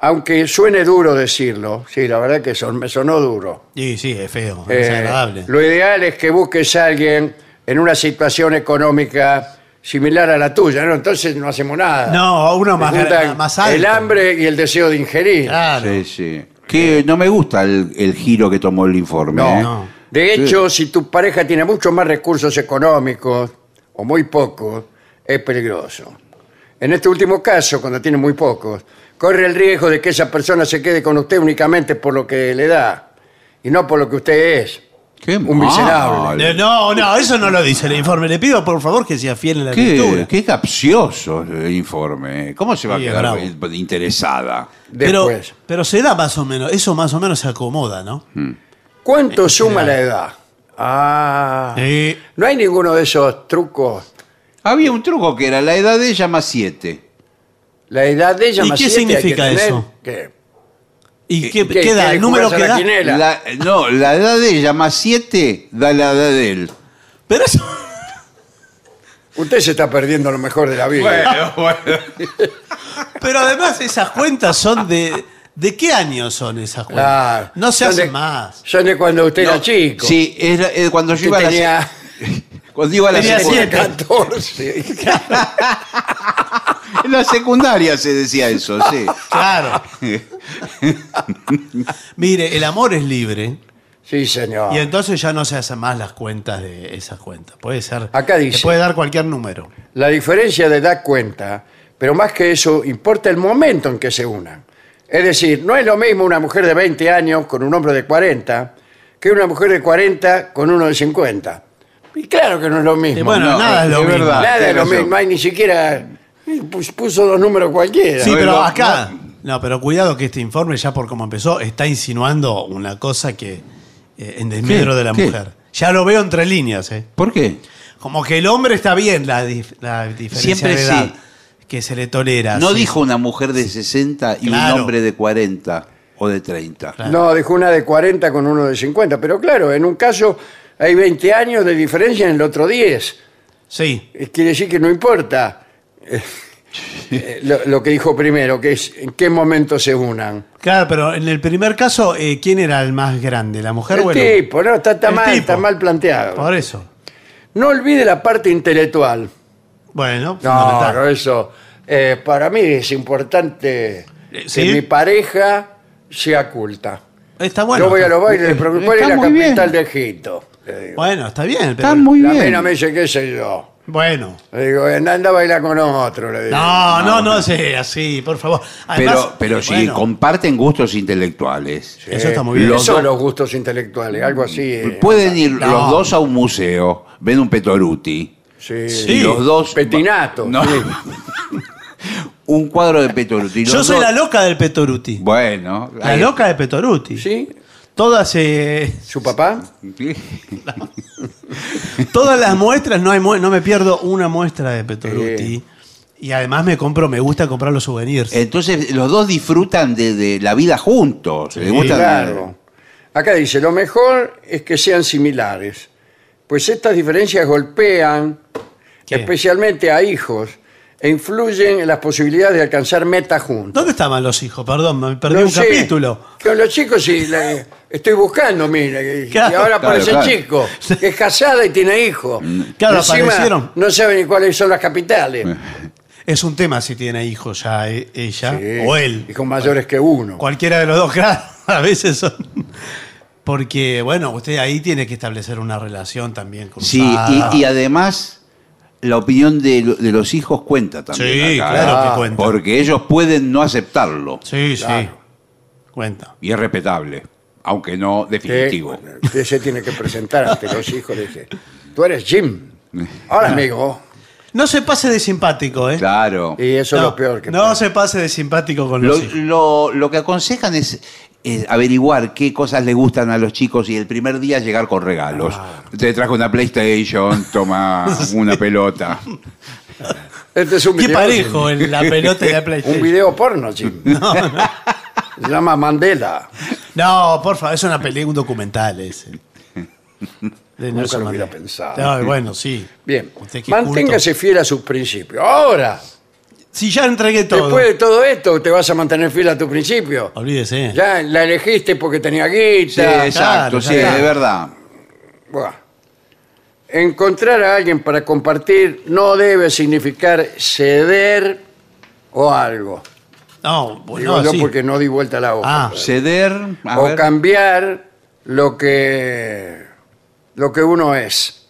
Aunque suene duro decirlo, sí, la verdad que son, me sonó duro.
sí, sí, es feo, es
Eh,
desagradable.
lo ideal es que busques a alguien en una situación económica similar a la tuya, ¿no? Entonces no hacemos nada.
No, uno más, alto.
El hambre y el deseo de ingerir.
Claro.
Sí, sí. Que no me gusta el, el giro que tomó el informe.
No,
¿eh?
no.
De hecho, si tu pareja tiene muchos más recursos económicos o muy pocos, es peligroso. En este último caso, cuando tiene muy pocos, corre el riesgo de que esa persona se quede con usted únicamente por lo que le da y no por lo que usted es.
Qué
Un miserable.
No, no, eso no lo dice el informe. Le pido por favor que sea fiel en la
Qué,
lectura.
qué capcioso el informe. ¿Cómo se va
Sí,
a quedar
bravo.
interesada?
Pero,
Después,
pero se da más o menos, eso más o menos se acomoda, ¿no?
¿cuánto suma la edad? Ah,
Sí.
no hay ninguno de esos trucos.
Había un truco que era la edad de ella más siete.
La edad de ella
¿Y
más
qué
siete hay que
significa
tener.
eso?
¿Qué?
¿Y qué,
¿Qué-
qué da? ¿El número que da?
La- no, la edad de ella más siete da la edad de él.
Pero eso...
Usted se está perdiendo lo mejor de la vida. *laughs*
Pero además esas cuentas son de... ¿De qué años son esas cuentas?
Claro.
No se hacen más.
Son de cuando usted era
No,
chico.
Sí, era, eh, cuando yo iba a la,
tenía, *laughs*
cuando iba a la
tenía
secundaria.
siete.
14. *laughs*
En la secundaria se decía eso, sí. *laughs*
Claro. Mire, el amor es libre
Sí, señor.
y entonces ya no se hacen más las cuentas de esas cuentas. Puede ser...
Acá dice.
Se puede dar cualquier número.
La diferencia de edad cuenta, pero más que eso, importa el momento en que se unan. Es decir, no es lo mismo una mujer de 20 años con un hombre de 40 que una mujer de 40 con uno de 50. Y claro que no es lo mismo.
Y bueno,
no,
nada es lo mismo.
verdad.
Nada es lo
razón.
mismo, no hay ni siquiera... pus- Puso dos números cualquiera.
Sí,
No,
pero acá. No, pero cuidado que este informe, ya por cómo empezó, está insinuando una cosa que. eh, en desmedro
¿Qué?
de la
¿Qué?
mujer. Ya lo veo entre líneas, ¿eh?
¿Por qué?
Como que el hombre está bien la, dif- la diferencia
Siempre
de edad
sí.
que se le tolera.
No
sí.
dijo una mujer de 60 y
Claro.
un hombre de 40 o de 30.
Claro.
No, dijo una de 40 con uno de 50. Pero claro, en un caso hay 20 años de diferencia, en el otro 10.
Sí.
Eh, Quiere decir que no importa eh, *laughs* eh, lo, lo que dijo primero, que es en qué momento se unan.
Claro, pero en el primer caso, eh, ¿quién era el más grande? ¿La mujer
El
o el
tipo, no, está, está
El
mal,
tipo.
está mal planteado.
Por eso.
No olvide la parte intelectual.
Bueno,
No, no, eso. eh, para mí es importante que
¿sí?
mi pareja sea culta.
Está bueno.
Yo voy a los bailes, pero ¿cuál es la
bien.
capital de Egipto?
Bueno, está bien. pero-
Está muy
La
bien.
mina me dice, qué sé yo.
Bueno.
Le digo, anda, anda a bailar con otro. Le digo.
No, no, no sea así, por favor. Además,
Pero, pero si
bueno,
comparten gustos intelectuales,
Eso está muy bien.
Los
dos-
los gustos intelectuales, algo así. eh,
pueden ir
No.
los dos a un museo, ven un Petoruti,
Sí.
Sí.
y los dos...
Petinato.
No.
sí. *laughs*
un cuadro de Petoruti. los
Yo soy
dos-
la loca del Petoruti.
Bueno.
La
ahí-
loca de Petoruti.
¿Sí?
Todas, eh,
¿Su papá? *laughs* *laughs*
todas las muestras, no, hay mu- no me pierdo una muestra de Petoruti.
Eh.
Y además me compro, me gusta comprar los souvenirs.
Entonces los dos disfrutan de, de la vida juntos.
Claro. Acá dice, lo mejor es que sean similares, pues estas diferencias golpean
¿Qué?
especialmente a hijos e influyen en las posibilidades de alcanzar metas juntos.
¿Dónde estaban los hijos? Perdón, me perdí
No
un
sé,
capítulo.
Con los chicos sí, la- estoy buscando, mira, y,
Claro.
y ahora aparece
claro.
el chico, que es casada y tiene hijos.
Claro,
Encima,
aparecieron.
No sabe ni cuáles son las capitales. *laughs*
Es un tema si tiene hijos ya eh, ella
Sí,
o él.
Hijos mayores que uno.
Cualquiera de los dos, *laughs* claro. A veces son. Porque, bueno, usted ahí tiene que establecer una relación también con
Sí, y, y además la opinión de, de los hijos cuenta también.
Sí,
acá,
claro
¿eh?
que cuenta.
Porque ellos pueden no aceptarlo.
Sí, sí.
Claro.
Cuenta.
Y es respetable, aunque no definitivo.
Usted se tiene que presentar ante los hijos. Le dice, tú eres Jim. Ahora, amigo.
No se pase de simpático, ¿eh?
Claro.
Y eso
no,
es lo peor que
No
puede.
se pase de simpático con
Lo,
los hijos.
lo- lo que aconsejan es, es averiguar qué cosas le gustan a los chicos y el primer día llegar con regalos.
Ah.
Te trajo una PlayStation, toma *laughs* una pelota.
Este es un
Qué
video,
parejo en la pelota de la
Un
PlayStation.
video porno, Jim. *laughs* Se llama Mandela.
No, por favor, es una película, un documental ese. De
Nunca lo hubiera pensado.
No, bueno, sí.
Bien,
Usted qué
manténgase fiel a sus principios. Ahora,
Si ya entregué todo.
después de todo esto, te vas a mantener fiel a tu principio.
Olvídese.
Ya la elegiste porque tenía
Sí,
guita.
exacto,
ya
sí,
está.
es verdad.
Buah. encontrar a alguien para compartir no debe significar ceder o algo.
No, bueno,
Digo yo
sí.
porque no di vuelta a la hoja.
Ah.
Ceder, a
o
ver.
cambiar lo que, lo que uno es,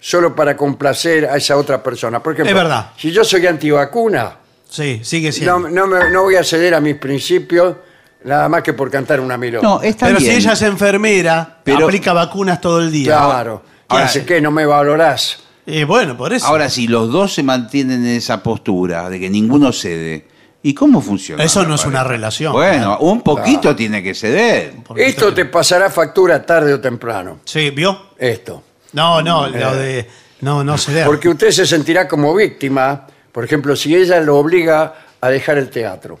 solo para complacer a esa otra persona. Por ejemplo,
Es verdad.
si yo soy antivacuna,
Sí, sigue siendo.
no, no, me- no voy a ceder a mis principios nada más que por cantar una milonga.
No, está
Pero
bien.
si ella es enfermera,
Pero-
aplica vacunas todo el día.
claro. ¿Qué
Ahora-
hace? ¿Qué? ¿No me valorás?
Eh, bueno, por eso.
Ahora, si los dos se mantienen en esa postura de que ninguno cede, ¿y cómo funciona?
Eso no es una relación.
Bueno, un poquito tiene que ceder.
Porque
Esto te pasará factura tarde o temprano.
Sí, ¿vio?
Esto.
No, no, lo de. No, no se
Eh. Porque usted se sentirá como víctima, por ejemplo, si ella lo obliga a dejar el teatro.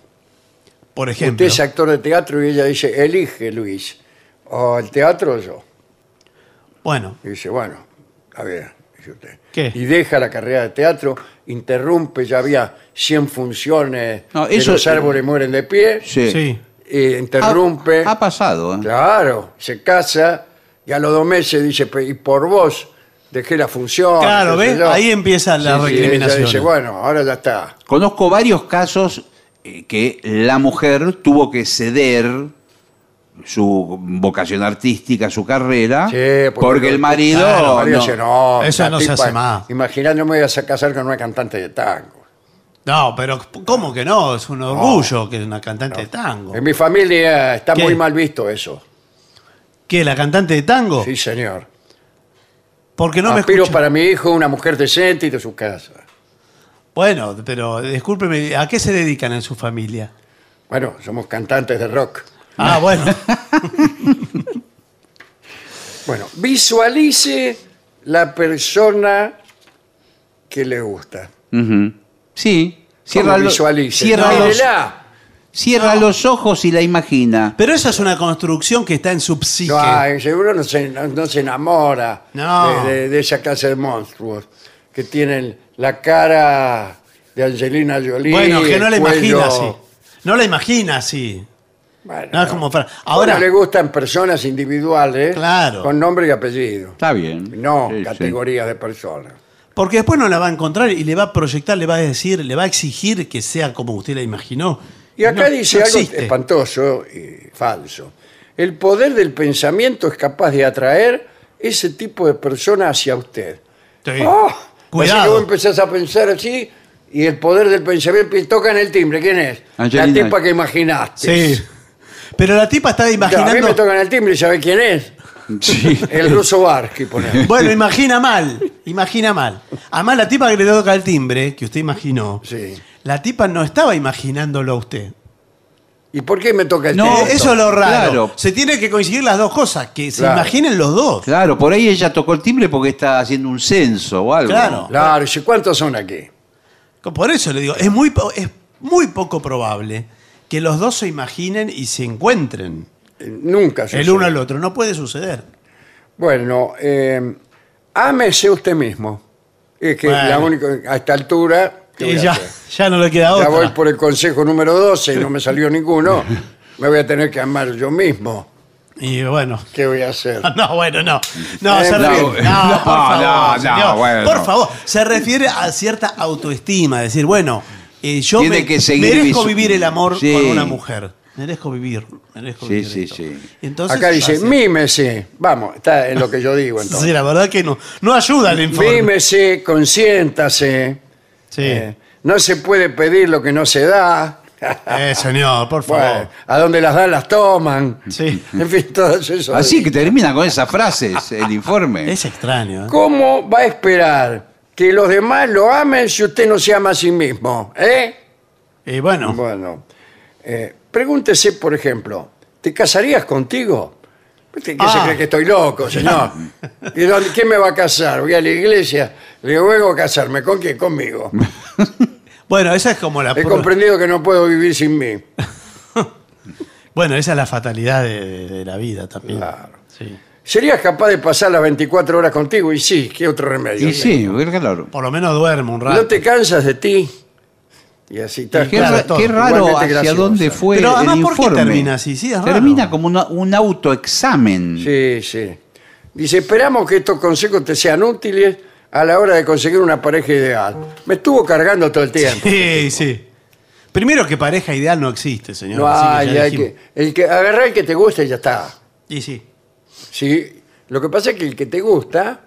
Por ejemplo.
Usted es actor de teatro y ella dice, elige Luis, o el teatro o yo.
Bueno,
Y dice, bueno, a ver, dice usted.
¿Qué?
Y deja la carrera de teatro, interrumpe, ya había 100 funciones,
No,
de
eso-
los árboles mueren de pie,
Sí.
sí.
e interrumpe,
Ha, ha pasado. ¿eh?
claro, se casa, y a los dos meses dice, "Pe- y por vos dejé la función.
Claro, ¿ves?
yo".
Ahí empieza la
Sí, sí, ella
recriminación.
dice, bueno, ahora ya está.
Conozco varios casos eh, que la mujer tuvo que ceder su vocación artística, su carrera,
Sí,
porque, el marido,
Claro, el marido
no-
dice, no,
Eso
la
no se hace más.
Imaginá, no me voy a casar con una cantante de tango.
No, pero ¿cómo que no? Es un orgullo que es una cantante de tango.
En mi familia está
¿Qué?
muy mal visto eso.
¿Qué? ¿La cantante de tango?
Sí, señor.
Porque no me
Aspiro
escucha.
para mi hijo una mujer decente y de su casa.
Bueno, pero discúlpeme, ¿a qué se dedican en su familia?
Bueno, somos cantantes de rock.
Ah, bueno. *laughs*
Bueno, visualice la persona que le gusta.
Ujú. Sí. Cierra,
¿Cómo
lo-
visualice?
cierra los,
mírela.
Cierra
No.
los ojos y la imagina.
Pero esa es una construcción que está en su psique.
No, ay, seguro no se, no, no se enamora
No.
de, de- de esa clase de monstruos que tienen la cara de Angelina Jolie.
bueno, que no la
cuello-
imagina así. No la imagina así.
Bueno,
No es como para-
Ahora le gustan personas individuales
Claro.
con nombre y apellido,
Está bien.
no
Sí, sí.
categorías de personas.
porque después no la va a encontrar y le va a proyectar, le va a decir, le va a exigir que sea como usted la imaginó.
Y acá
No,
dice
no
algo
existe.
espantoso y falso. El poder del pensamiento es capaz de atraer ese tipo de persona hacia usted.
Sí.
¡Oh! Así que
Cuidado.
vos empezás a pensar así y el poder del pensamiento y tocan el timbre. ¿Quién es?
Angelina.
La tipa que imaginaste.
Sí. Pero la tipa estaba
A mí me
imaginando.
tocan el timbre y ¿sabe quién es?
Sí.
El ruso Barsky, ponele.
Bueno, imagina mal, imagina mal. Además, la tipa que le toca el timbre, que usted imaginó,
Sí.
La tipa no estaba imaginándolo a usted.
¿Y por qué me toca el
No,
timbre?
Eso es lo raro.
Claro.
Se tiene que coincidir las dos cosas, que se
Claro.
imaginen los dos.
Claro, por ahí ella tocó el timbre porque está haciendo un censo o algo.
Claro.
Claro, dice, ¿cuántos son aquí?
Por eso le digo, es muy, po- es muy poco probable que los dos se imaginen y se encuentren
Eh, Nunca
el
sucede.
uno al otro. No puede suceder.
Bueno, eh, ámese usted mismo. Es que
Bueno.
la única, a esta altura, ¿qué voy
Y
a
ya,
hacer?
ya no le queda
ya
otra.
voy por el consejo número 12 y no me salió ninguno, *laughs* me voy a tener que amar yo mismo.
Y bueno.
¿Qué voy a hacer? *laughs*
No, bueno, no. No,
Eh,
se
no,
refiere. *laughs*
no,
No, por favor.
no, no,
señor.
bueno.
Por favor. Se refiere a cierta autoestima. Decir, bueno, eh, yo
Tiene
me-
que seguir
merezco
visu-
vivir el amor
Sí.
con una mujer. Merezco vivir. Merezco
Sí,
vivir
sí,
esto.
sí.
Entonces,
Acá dice,
hace-
mímese. Vamos, está en lo que yo digo
Sí,
entonces.
la verdad que no, no ayuda el informe.
Mímese, consiéntase.
Sí.
Eh, no se puede pedir lo que no se da.
Eh, señor, por favor.
Bueno, a donde las dan las toman.
Sí. *laughs*
En fin, todo eso.
Así que termina con esas frases el informe.
Es extraño. ¿eh?
¿Cómo va a esperar que los demás lo amen si usted no se ama a sí mismo? ¿Eh?
Y bueno,
Bueno, eh, pregúntese, por ejemplo, ¿te casarías contigo? ¿Usted ¿Qué se
Ah.
cree que estoy loco, señor? ¿Y dónde, quién me va a casar? Voy a la iglesia, le digo, vengo a casarme. ¿Con quién? Conmigo. *laughs*
bueno, esa es como la
He
prueba-
comprendido que no puedo vivir sin mí. *laughs*
Bueno, esa es la fatalidad de, de la vida también.
Claro.
Sí.
¿Serías capaz de pasar las 24 horas contigo? Y sí, ¿qué otro remedio?
Y sí, claro.
Por lo menos duermo un rato.
¿No te cansas de ti? Y así está.
Qué,
Claro,
ra-
todo.
qué raro hacia dónde fue
Pero además,
el
¿por qué termina así? Sí, es raro.
termina como una- un autoexamen.
Sí, sí. Dice, esperamos que estos consejos te sean útiles a la hora de conseguir una pareja ideal. Me estuvo cargando todo el tiempo.
Sí, sí. Primero que pareja ideal no existe, señor.
No
así que
hay,
ya
hay
dijimos.
que, el que agarrar el que te guste y ya está.
Y sí.
Sí, lo que pasa es que el que te gusta,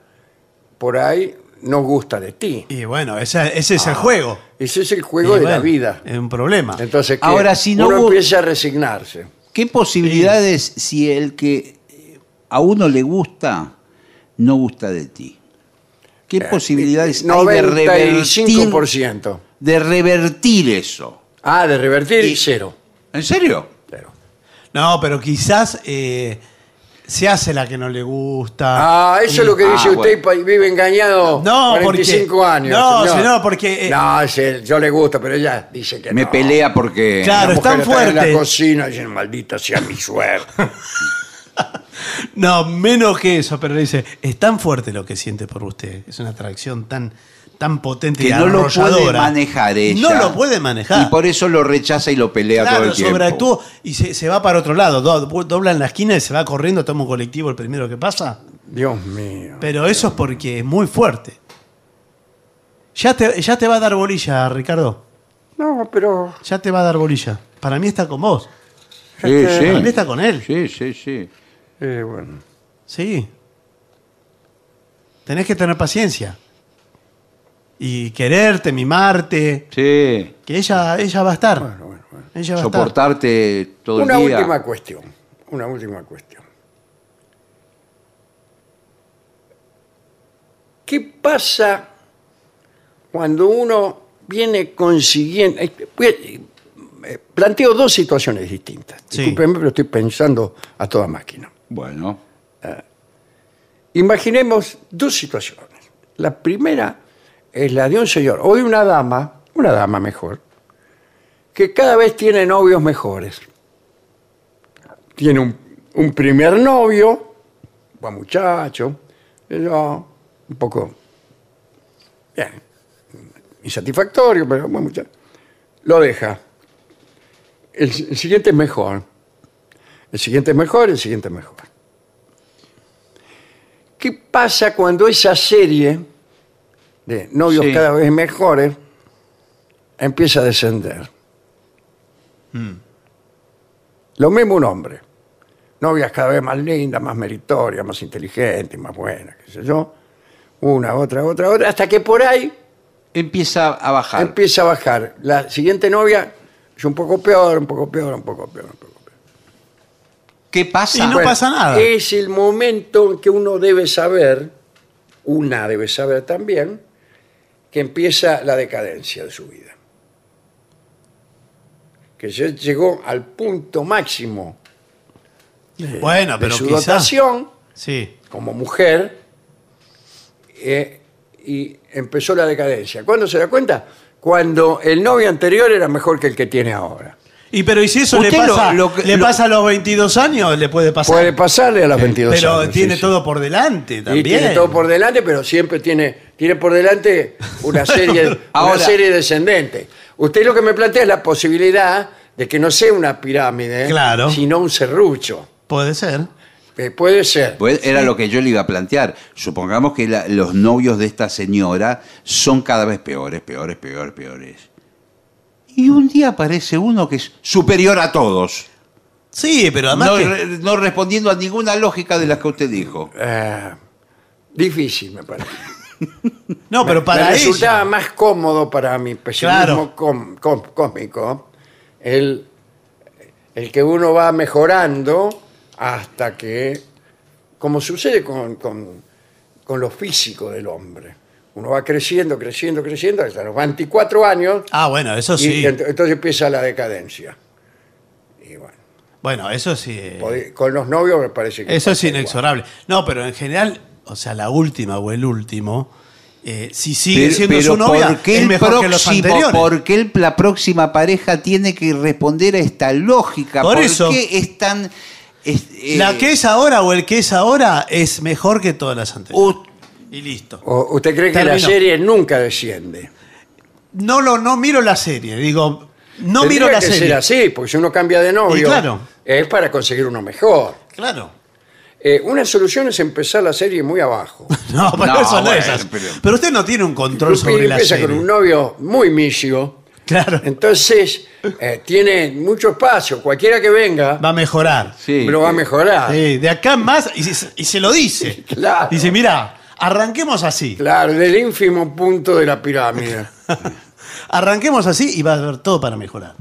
por ahí no gusta de ti.
Y bueno, ese, ese es el juego.
Ese es el juego
Y
de la
bueno,
vida.
Es un problema.
Entonces, que
Ahora, si no
uno
hubo-
empieza a resignarse.
¿Qué posibilidades si el que a uno le gusta no gusta de ti? ¿Qué posibilidades hay de revertir,
95%.
de revertir eso?
Ah, de revertir,
Y-
cero.
¿En serio?
Cero.
No, pero quizás eh, se hace la que no le gusta.
Ah, eso es lo que
Ah,
dice usted
bueno.
y vive engañado
No,
45
porque-
años.
no,
señor,
porque, eh,
no, yo le gusta, pero ella dice que
Me
no.
pelea porque...
Claro.
La
es tan
está en
fuerte.
la cocina y dice, maldita sea mi suerte. *laughs*
No, menos que eso, pero le dice, es tan fuerte lo que siente por usted. Es una atracción tan, tan potente y
que no lo puede manejar ella.
No lo puede manejar.
Y por eso lo rechaza y lo pelea todo
Claro,
el tiempo.
sobreactúa y se, se va para otro lado. Do- dobla en la esquina y se va corriendo, toma un colectivo el primero que pasa.
Dios mío.
Pero eso es porque es muy fuerte. Ya te, ya te va a dar bolilla, Ricardo.
No, pero
Ya te va a dar bolilla. Para mí está con vos.
Sí, sí.
Para mí está con él.
Sí, sí, sí.
eh, bueno.
Sí. Tenés que tener paciencia. Y quererte, mimarte.
Sí.
Que ella, ella va a estar.
Bueno, bueno, bueno.
Ella va a estar.
Soportarte todo
Una
el día.
última cuestión. Una última cuestión. ¿Qué pasa cuando uno viene consiguiendo... eh, eh, Planteo dos situaciones distintas.
Sí.
Discúlpeme, pero estoy pensando a toda máquina.
Bueno.
Imaginemos dos situaciones. La primera es la de un señor o de una dama, una dama mejor, que cada vez tiene novios mejores. Tiene un, un primer novio, buen muchacho, yo, un poco bien, insatisfactorio, pero buen muchacho. Lo deja. El, el siguiente es mejor. El siguiente es mejor, el siguiente es mejor. ¿Qué pasa cuando esa serie de novios
Sí.
cada vez mejores empieza a descender? Lo mismo un hombre. Novias cada vez más lindas, más meritorias, más inteligentes, más buenas, qué sé yo. Una, otra, otra, otra, hasta que por ahí
Empieza a bajar.
empieza a bajar. La siguiente novia es un poco peor, un poco peor, un poco peor, un poco peor.
¿Qué pasa?
Y no pasa nada.
Es el momento en que uno debe saber, una debe saber también, que empieza la decadencia de su vida. Que ya llegó al punto máximo
Bueno,
de
pero
su dotación
Sí.
como mujer eh, y empezó la decadencia. ¿Cuándo se da cuenta? Cuando el novio anterior era mejor que el que tiene ahora.
Y pero ¿y si eso le
lo-
pasa,
lo
le
lo-
pasa a los 22 años? Le puede pasar.
Puede pasarle a los 22
pero
años.
tiene
sí, sí.
todo por delante
Y
también.
tiene todo por delante, pero siempre tiene, tiene por delante una *laughs* serie, una
Ahora-
serie descendente. Usted lo que me plantea es la posibilidad de que no sea una pirámide,
Claro.
sino un serrucho.
Puede ser.
Eh, puede ser.
Pues era lo que yo le iba a plantear. Supongamos que la- los novios de esta señora son cada vez peores, peores, peores, peores. Y un día aparece uno que es superior a todos.
Sí, pero además
No,
que-
re- no respondiendo a ninguna lógica de las que usted dijo.
Eh, difícil, me parece. *laughs*
no, pero para
me resultaba
ella.
más cómodo para mi pesimismo
Claro.
com- com- cósmico el, el que uno va mejorando hasta que, como sucede con, con, con lo físico del hombre, uno va creciendo, creciendo, creciendo hasta los 24 años
Ah, bueno, eso
y
sí.
ent- entonces empieza la decadencia. Y bueno,
Bueno, eso sí. eh,
podi- con los novios me parece que
Eso es
pasa igual.
inexorable. No, pero en general, o sea, la última o el último, eh, si sigue
Pero,
siendo
pero
su novia,
¿por qué
es
el
mejor que los
próximo,
anteriores.
por qué el- la próxima pareja tiene que responder a esta lógica?
Por
¿Por,
eso.
qué es tan... es- eh,
La que es ahora o el que es ahora es mejor que todas las anteriores.
u-
y listo.
O- ¿Usted cree que la serie nunca desciende?
No lo no miro la serie, digo, no
Tendría
miro la
que
serie.
ser así, porque si uno cambia de novio
Y claro.
es para conseguir uno mejor.
Claro.
Eh, una solución es empezar la serie muy abajo. *laughs*
No, pero
No,
eso no
bueno,
es así.
pero-
Pero... usted no tiene un control sobre la
empieza
serie.
con un novio muy misio.
Claro,
Entonces, eh, tiene mucho espacio. Cualquiera que venga
va a mejorar.
Sí.
lo va a mejorar.
Sí, de acá en más, y se, y se lo dice. *laughs*
Claro.
Dice, mira, arranquemos así.
Claro, del ínfimo punto de la pirámide. *laughs*
Arranquemos así y va a haber todo para mejorar.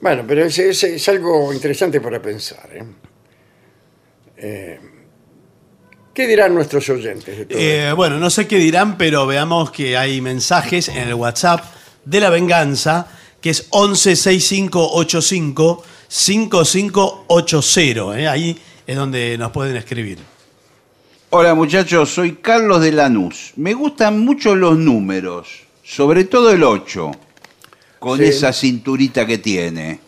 Bueno, pero es, es- es algo interesante para pensar. ¿eh? Eh, ¿Qué dirán nuestros oyentes de todo
Eh, bueno, no sé qué dirán, pero veamos que hay mensajes en el WhatsApp de la venganza, que es 116585 5580. ¿eh? Ahí es donde nos pueden escribir.
Hola muchachos, soy Carlos de Lanús. Me gustan mucho los números, sobre todo el 8, con
Sí.
esa cinturita que tiene.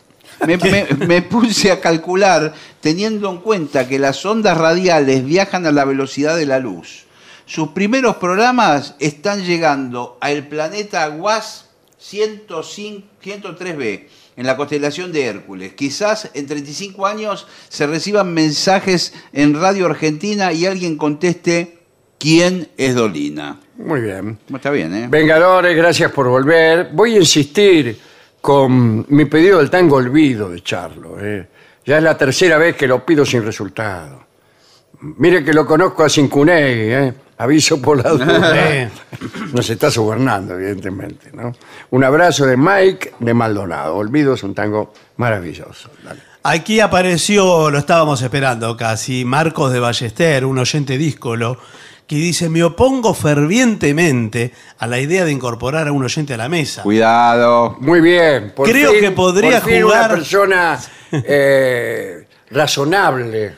Me, me- me puse a calcular teniendo en cuenta que las ondas radiales viajan a la velocidad de la luz. Sus primeros programas están llegando al planeta WAS 105 103b en la constelación de Hércules. Quizás en 35 años se reciban mensajes en Radio Argentina y alguien conteste quién es Dolina.
Muy bien.
Está bien, ¿eh?
Vengadores, gracias por volver. Voy a insistir con mi pedido del tango Olvido de Charlo. ¿eh? Ya es la tercera vez que lo pido sin resultado. Mire que lo conozco a Cincunegui, ¿eh? aviso por la duda. *laughs* Nos está sobornando, evidentemente. ¿no? Un abrazo de Mike de Maldonado. Olvido es un tango maravilloso. Dale.
Aquí apareció, lo estábamos esperando casi, Marcos de Ballester, un oyente díscolo, que dice, me opongo fervientemente a la idea de incorporar a un oyente a la mesa.
Cuidado.
Muy bien. por
Creo
fin-
que podría
por fin
jugar-
una persona *laughs* eh, razonable.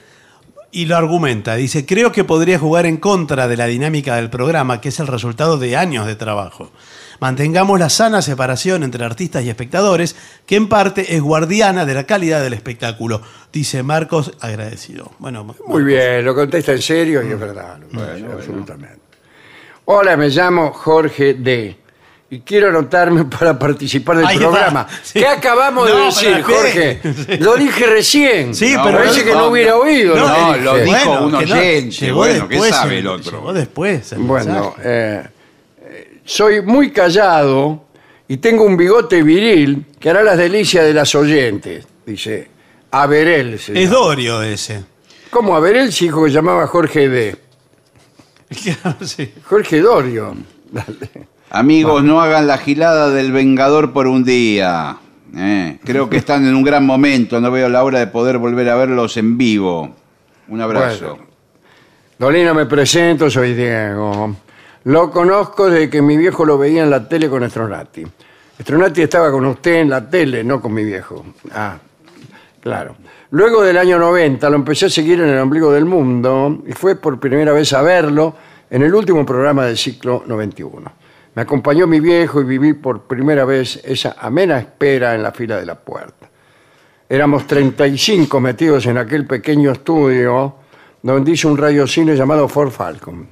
Y lo argumenta, dice, creo que podría jugar en contra de la dinámica del programa, que es el resultado de años de trabajo. Mantengamos la sana separación entre artistas y espectadores, que en parte es guardiana de la calidad del espectáculo, dice Marcos agradecido. Bueno,
Muy bien, lo contesta en serio y es verdad. lo dice, absolutamente. Hola, me llamo Jorge D. Y quiero anotarme *laughs* para participar del
Ahí
programa. *laughs*
Sí.
¿Qué acabamos de decir,
pero
Jorge? *laughs*
Sí.
Lo dije recién.
Sí,
No,
pero
Parece que no hubiera oído.
No,
lo
dijo un
que no,
oyente,
llegó
bueno, ¿qué sabe el otro?
Llegó después. el
Bueno, eh, soy muy callado y tengo un bigote viril que hará las delicias de las oyentes, dice Averel. se
es
llama.
Dorio ese.
¿Cómo Averel? Sí, hijo que llamaba Jorge D. *laughs*
Claro, sí.
Jorge Dorio. Dale.
Amigos, no hagan la gilada del Vengador por un día. Eh, creo que están en un gran momento. No veo la hora de poder volver a verlos en vivo. Un abrazo.
Bueno. Dolina, me presento, soy Diego. Lo conozco desde que mi viejo lo veía en la tele con Estronati. Estronati estaba con usted en la tele, no con mi viejo. Ah, claro. Luego del año 90 lo empecé a seguir en el ombligo del mundo y fue por primera vez a verlo en el último programa del ciclo 91. Me acompañó mi viejo y viví por primera vez esa amena espera en la fila de la puerta. Éramos 35 metidos en aquel pequeño estudio donde hizo un radiocine llamado Ford Falcon.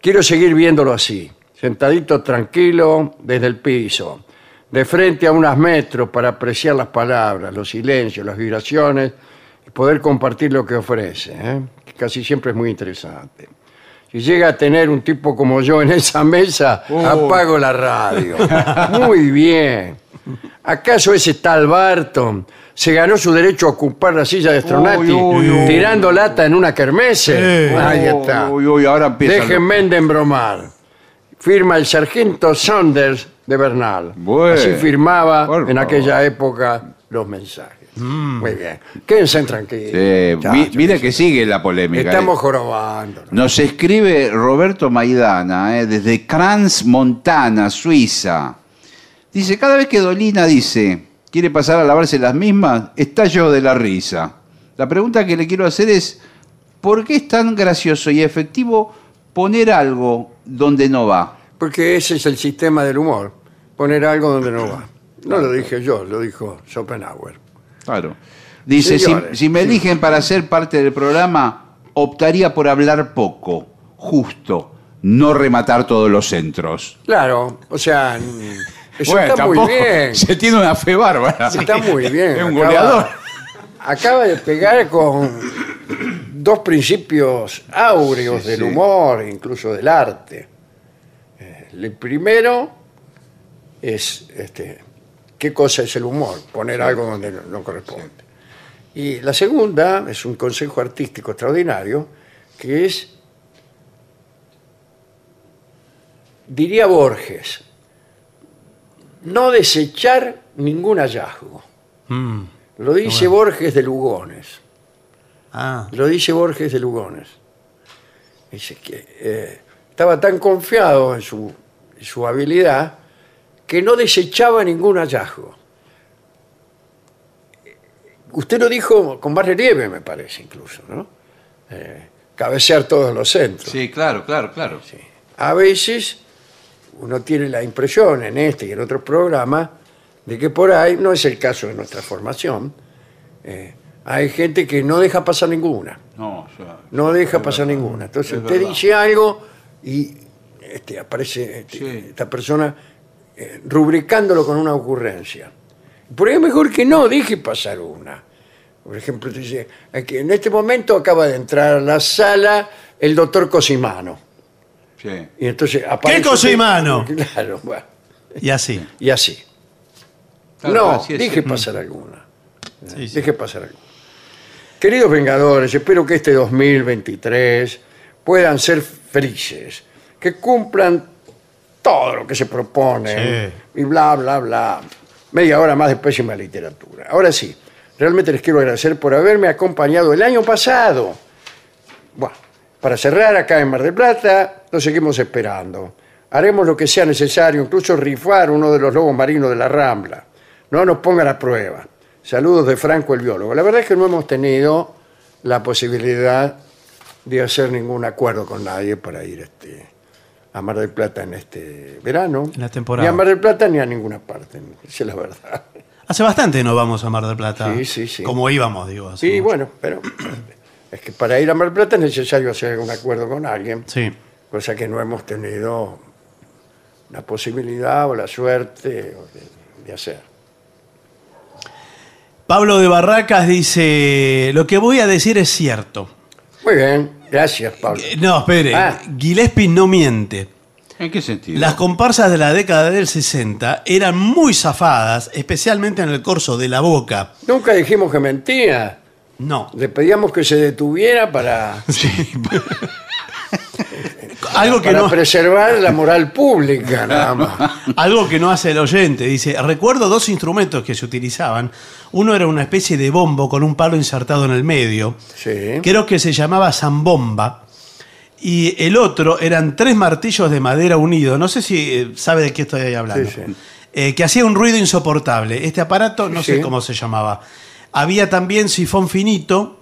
Quiero seguir viéndolo así, sentadito tranquilo desde el piso, de frente a unos metros para apreciar las palabras, los silencios, las vibraciones y poder compartir lo que ofrece, ¿eh? que casi siempre es muy interesante. Si llega a tener un tipo como yo en *laughs* esa mesa, apago la radio. Muy bien. ¿Acaso ese tal Barton se ganó su derecho a ocupar la silla de Stronati
Uy, uy, uy.
tirando lata en una kermese? Ahí está.
Uy, uy, ahora empieza.
Déjenme de embromar. Firma el sargento Saunders de Bernal.
Bueno.
Así firmaba en aquella época los mensajes. Muy bien. Quédense tranquilos.
Sí,
Muchachos,
mi- mire que sigue la polémica.
Estamos jorobando. ¿no?
Nos escribe Roberto Maidana, eh, desde Crans, Montana, Suiza. Dice, cada vez que Dolina dice, quiere pasar a lavarse las mismas, estallo de la risa. La pregunta que le quiero hacer es, ¿por qué es tan gracioso y efectivo poner algo donde no va?
Porque ese es el sistema del humor. Poner algo donde no va. No lo dije yo, lo dijo Schopenhauer.
Claro. Dice, si, si me eligen para ser parte del programa, optaría por hablar poco, justo, no rematar todos los centros.
Claro, o sea, eso
Bueno,
está muy bien. *laughs*
Se tiene una fe bárbara.
Está muy bien.
Es un
Acaba-
goleador.
Acaba de pegar con dos principios áureos
Sí,
del
sí.
humor, incluso del arte. Eh, El primero es este, qué cosa es el humor, poner algo donde no, no corresponde. Y la segunda es un consejo artístico extraordinario, que es, diría Borges, no desechar ningún hallazgo.
Mm.
Lo dice Borges de Lugones.
Ah,
Lo dice Borges de Lugones. Dice que eh, estaba tan confiado en su, en su habilidad que no desechaba ningún hallazgo. Usted lo dijo con más relieve, me parece, incluso, ¿no? Eh, cabecear todos los centros.
Sí, claro, claro, claro.
A veces uno tiene la impresión en este y en otros programas de que por ahí, no es el caso de nuestra formación, eh, hay gente que no deja pasar ninguna.
No, yo-
no deja pasar
verdad,
ninguna. Entonces
es
usted
verdad.
dice algo y este, aparece este,
Sí.
esta persona eh, rubricándolo con una ocurrencia. Por ahí es mejor que no deje pasar una. Por ejemplo, dice, "Es que en este momento acaba de entrar a la sala el doctor Cosimano.
Sí.
Y entonces aparece usted-
Cosimano? *laughs*
Claro, bueno,
y así.
y así.
Claro,
no,
así es.
deje pasar alguna.
Sí, sí.
Deje pasar algo. Queridos Vengadores, espero que este 2023 puedan ser felices, que cumplan todo lo que se propone y bla, bla, bla. Media hora más de pésima literatura. Ahora sí, realmente les quiero agradecer por haberme acompañado el año pasado. Bueno, para cerrar acá en Mar del Plata, lo seguimos esperando. Haremos lo que sea necesario, incluso rifar uno de los lobos marinos de la Rambla. No nos pongan a prueba. Saludos de Franco el biólogo. La verdad es que no hemos tenido la posibilidad de hacer ningún acuerdo con nadie para ir este, a Mar del Plata en este verano.
En la temporada.
Ni a Mar del Plata ni a ninguna parte, esa es la verdad.
Hace bastante no vamos a Mar del Plata.
Sí, sí, sí.
Como íbamos, digo.
Sí,
mucho.
bueno, pero es que para ir a Mar Plata es necesario hacer un acuerdo con alguien.
Sí.
cosa que no hemos tenido la posibilidad o la suerte de, de hacer.
Pablo de Barracas dice: Lo que voy a decir es cierto.
Muy bien, gracias, Pablo.
Eh, No, espere.
Ah.
Gillespie no miente.
¿En qué sentido?
Las comparsas de la década del 60 eran muy zafadas, especialmente en el corso de la boca.
Nunca dijimos que mentía.
No.
Le pedíamos que se detuviera para, *laughs* *laughs*
Algo que
para
no.
preservar la moral pública, nada más. *laughs*
Algo que no hace el oyente. Dice, recuerdo dos instrumentos que se utilizaban. Uno era una especie de bombo con un palo insertado en el medio.
Sí.
Creo que se llamaba zambomba. Y el otro eran tres martillos de madera unidos. No sé si eh, sabe de qué estoy hablando.
Sí, sí.
Eh, que hacía un ruido insoportable. Este aparato no sé
Sí.
cómo se llamaba. Había también sifón finito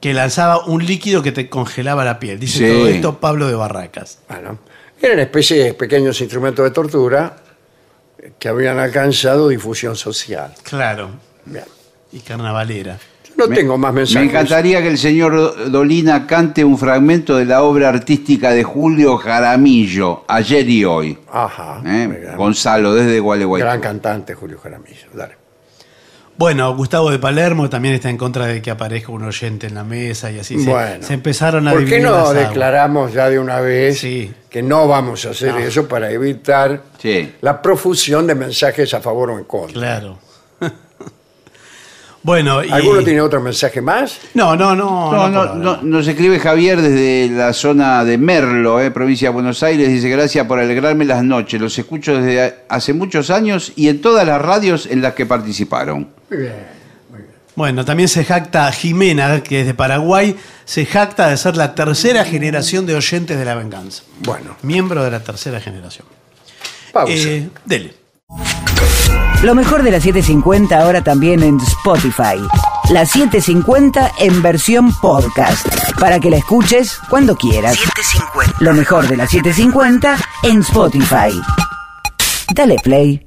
que lanzaba un líquido que te congelaba la piel. Dice
Sí.
todo esto Pablo de Barracas.
Bueno, eran especie de pequeños instrumentos de tortura que habían alcanzado difusión social.
Claro.
Bien.
Y carnavalera.
No
Me-
tengo más mensajes.
Me encantaría que el señor Dolina cante un fragmento de la obra artística de Julio Jaramillo, ayer y hoy.
Ajá.
¿eh?
muy bien.
Gonzalo, desde Gualeguaychú.
Gran cantante Julio Jaramillo. Dale.
Bueno, Gustavo de Palermo también está en contra de que aparezca un oyente en la mesa y así se-
Bueno.
se, empezaron a
¿Por qué no
las aguas.
declaramos ya de una vez
Sí.
que no vamos a hacer eso para evitar
Sí.
la profusión de mensajes a favor o en contra?
Claro. *laughs* bueno, y...
¿Alguno tiene otro mensaje más?
No, no, no.
No,
no,
no, nos escribe Javier desde la zona de Merlo, eh, provincia de Buenos Aires. Dice, gracias por alegrarme las noches. Los escucho desde hace muchos años y en todas las radios en las que participaron.
Muy bien.
Bueno, también se jacta Jimena, que es de Paraguay, se jacta de ser la tercera generación de oyentes de la venganza.
Bueno,
Miembro de la tercera generación.
pausa.
Eh, dele.
Lo mejor de la 750 ahora también en Spotify. La 750 en versión podcast. Para que la escuches cuando quieras. Lo mejor de la 750 en Spotify. Dale play.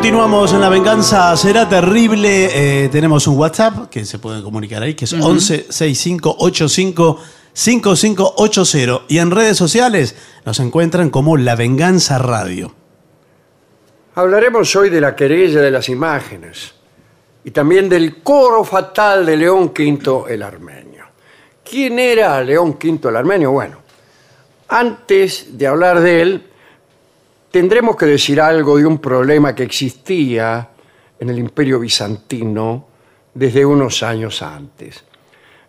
Continuamos en La Venganza Será Terrible. Eh, tenemos un WhatsApp que se pueden comunicar ahí, que es 11 65 85 5580. Y en redes sociales nos encuentran como La Venganza Radio.
Hablaremos hoy de la querella de las imágenes y también del coro fatal de León V el Armenio. ¿Quién era León V el Armenio? Bueno, antes de hablar de él, tendremos que decir algo de un problema que existía en el Imperio Bizantino desde unos años antes.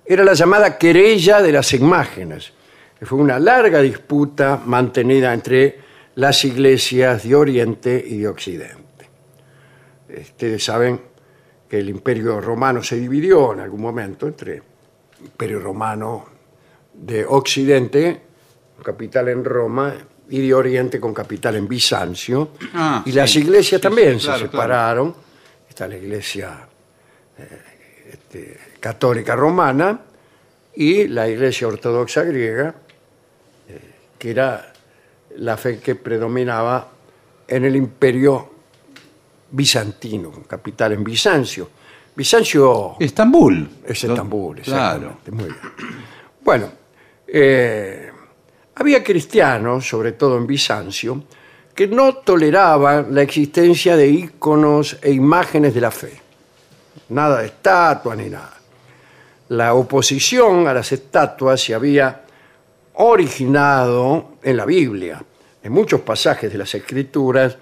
Era la llamada querella de las imágenes, que fue una larga disputa mantenida entre las iglesias de Oriente y de Occidente. Ustedes saben que el Imperio Romano se dividió en algún momento entre Imperio Romano de Occidente, capital en Roma, y de Oriente con capital en Bizancio.
Ah,
y las
sí,
iglesias
sí,
también
sí, claro,
se
claro.
separaron. Está la iglesia eh, este, católica romana y la iglesia ortodoxa griega, eh, que era la fe que predominaba en el imperio bizantino, con capital en Bizancio. Bizancio
Estambul.
es Estambul,
Claro.
exactamente. Muy bien. Bueno, eh, había cristianos, sobre todo en Bizancio, que no toleraban la existencia de íconos e imágenes de la fe. Nada de estatuas ni nada. La oposición a las estatuas se había originado en la Biblia. En muchos pasajes de las Escrituras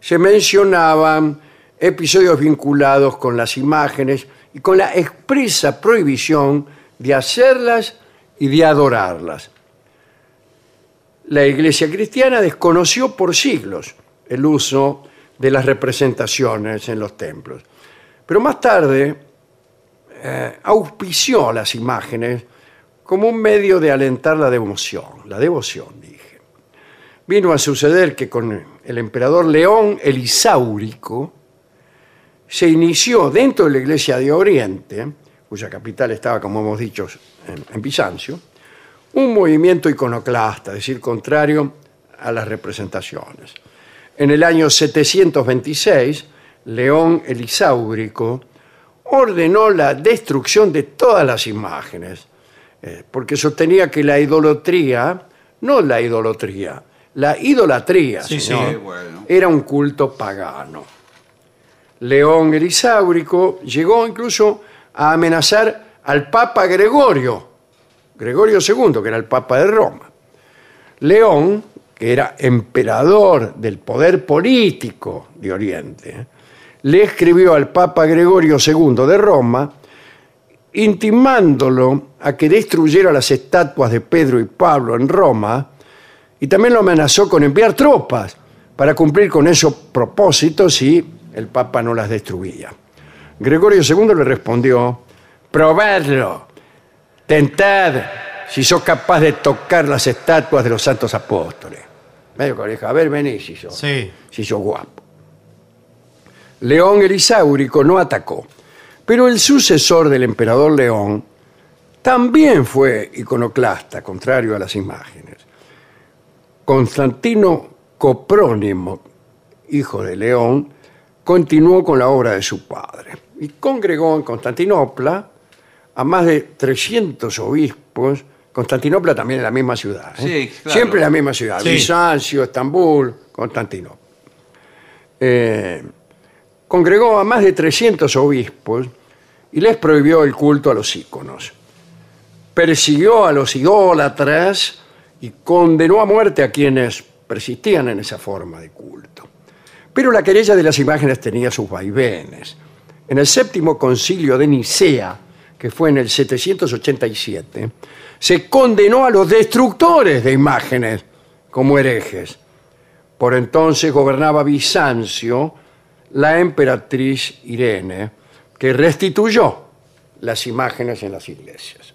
se mencionaban episodios vinculados con las imágenes y con la expresa prohibición de hacerlas y de adorarlas. La Iglesia cristiana desconoció por siglos el uso de las representaciones en los templos. Pero más tarde eh, auspició las imágenes como un medio de alentar la devoción, la devoción, dije. Vino a suceder que con el emperador León el Isáurico se inició dentro de la Iglesia de Oriente, cuya capital estaba, como hemos dicho, en, en Bizancio, un movimiento iconoclasta, es decir, contrario a las representaciones. En el año 726, León el Isáurico ordenó la destrucción de todas las imágenes, eh, porque sostenía que la idolatría, no la idolatría, la idolatría,
Sí,
señor,
sí, bueno.
era un culto pagano. León el Isáurico llegó incluso a amenazar al Papa Gregorio, Gregorio II, que era el Papa de Roma. León, que era emperador del poder político de Oriente, le escribió al Papa Gregorio II de Roma intimándolo a que destruyera las estatuas de Pedro y Pablo en Roma y también lo amenazó con enviar tropas para cumplir con esos propósitos si el Papa no las destruía. Gregorio II le respondió, probadlo, tentad si sos capaz de tocar las estatuas de los santos apóstoles. Medio conejo, a ver, vení si sos,
Sí.
si sos guapo. León el Isáurico no atacó, pero el sucesor del emperador León también fue iconoclasta, contrario a las imágenes. Constantino Coprónimo, hijo de León, continuó con la obra de su padre y congregó en Constantinopla a más de 300 obispos. Constantinopla también es la misma ciudad. ¿eh?
Sí, claro.
Siempre la misma ciudad.
Sí.
Bizancio, Estambul, Constantinopla. Eh, congregó a más de 300 obispos y les prohibió el culto a los íconos. Persiguió a los idólatras y condenó a muerte a quienes persistían en esa forma de culto. Pero la querella de las imágenes tenía sus vaivenes. En el séptimo concilio de Nicea, que fue en el 787, se condenó a los destructores de imágenes como herejes. Por entonces gobernaba Bizancio la emperatriz Irene, que restituyó las imágenes en las iglesias.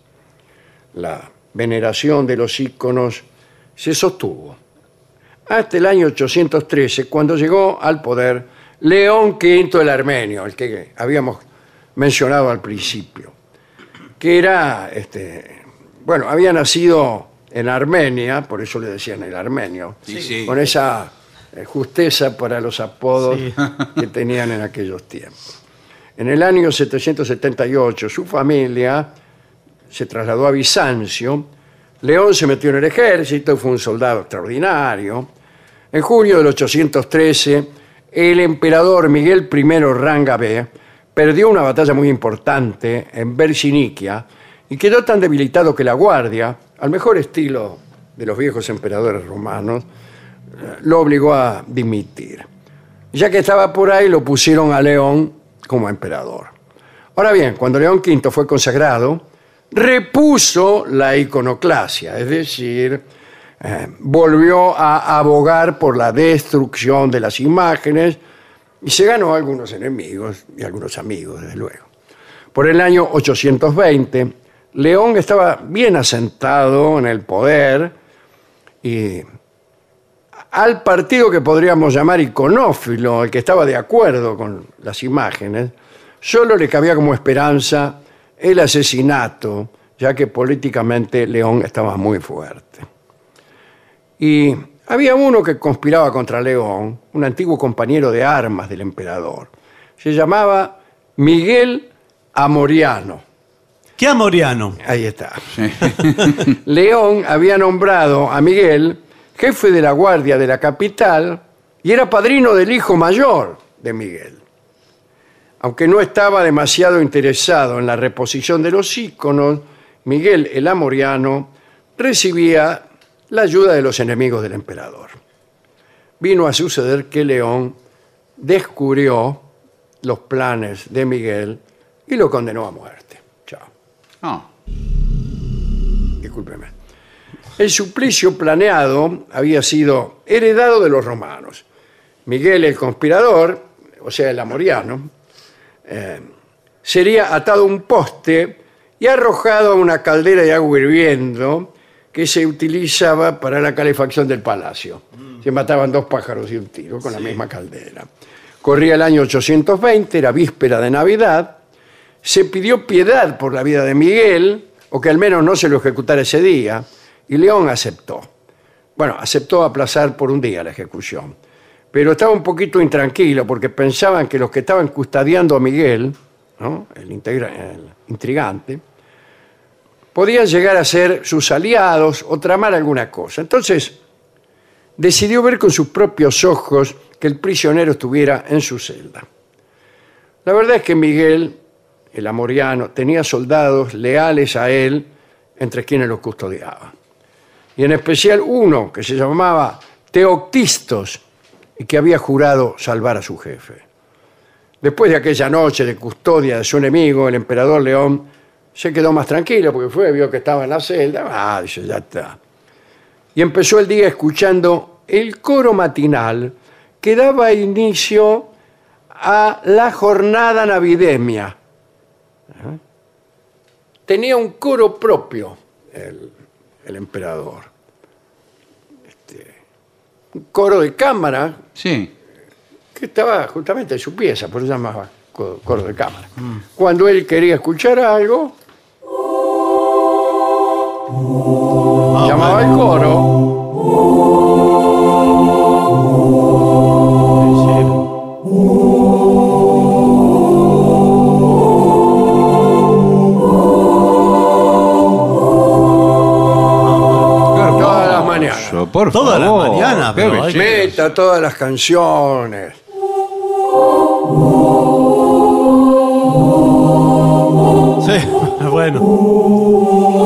La veneración de los íconos se sostuvo hasta el año 813, cuando llegó al poder León V el Armenio, el que habíamos mencionado al principio. Que era, este, bueno, había nacido en Armenia, por eso le decían el armenio,
Sí, sí.
con esa eh, justeza para los apodos
Sí. *laughs*
que tenían en aquellos tiempos. En el año 778 su familia se trasladó a Bizancio, León se metió en el ejército, fue un soldado extraordinario. En junio del 813, el emperador Miguel I Rangabé perdió una batalla muy importante en Versiniquia y quedó tan debilitado que la guardia, al mejor estilo de los viejos emperadores romanos, eh, lo obligó a dimitir. Ya que estaba por ahí, lo pusieron a León como emperador. Ahora bien, cuando León V fue consagrado, repuso la iconoclasia, es decir, eh, volvió a abogar por la destrucción de las imágenes y se ganó algunos enemigos y algunos amigos, desde luego. Por el año 820, León estaba bien asentado en el poder y al partido que podríamos llamar iconófilo, el que estaba de acuerdo con las imágenes, solo le cabía como esperanza el asesinato, ya que políticamente León estaba muy fuerte. Y había uno que conspiraba contra León, un antiguo compañero de armas del emperador. Se llamaba Miguel Amoriano.
¿Qué amoriano?
Ahí está. *laughs* León había nombrado a Miguel jefe de la guardia de la capital y era padrino del hijo mayor de Miguel. Aunque no estaba demasiado interesado en la reposición de los íconos, Miguel el Amoriano recibía la ayuda de los enemigos del emperador. Vino a suceder que León descubrió los planes de Miguel y lo condenó a muerte. Chao.
No.
Discúlpeme. El suplicio planeado había sido heredado de los romanos. Miguel el conspirador, o sea, el amoriano, eh, sería atado a un poste y arrojado a una caldera de agua hirviendo que se utilizaba para la calefacción del palacio. Se mataban dos pájaros y un tiro con la misma caldera. Corría el año 820, era víspera de Navidad, se pidió piedad por la vida de Miguel, o que al menos no se lo ejecutara ese día, y León aceptó. Bueno, aceptó aplazar por un día la ejecución, pero estaba un poquito intranquilo porque pensaban que los que estaban custodiando a Miguel, ¿no? el, integra- el intrigante, podían llegar a ser sus aliados o tramar alguna cosa. Entonces, decidió ver con sus propios ojos que el prisionero estuviera en su celda. La verdad es que Miguel, el amoriano, tenía soldados leales a él entre quienes los custodiaban. Y en especial uno que se llamaba Teoctistos y que había jurado salvar a su jefe. Después de aquella noche de custodia de su enemigo, el emperador León se quedó más tranquilo porque fue, vio que estaba en la celda, ah, dice, ya está. Y empezó el día escuchando el coro matinal que daba inicio a la jornada navideña. Ajá. Tenía un coro propio el, el emperador. Este, un coro de cámara
Sí.
que estaba justamente en su pieza, por eso llamaba co- coro de cámara. Cuando él quería escuchar algo, llamaba al coro todas las mañanas.
Yo, por
Toda la
favor,
mañana,
qué
pero hay que-
belleza.
Meta todas las canciones.
Sí, *laughs* bueno.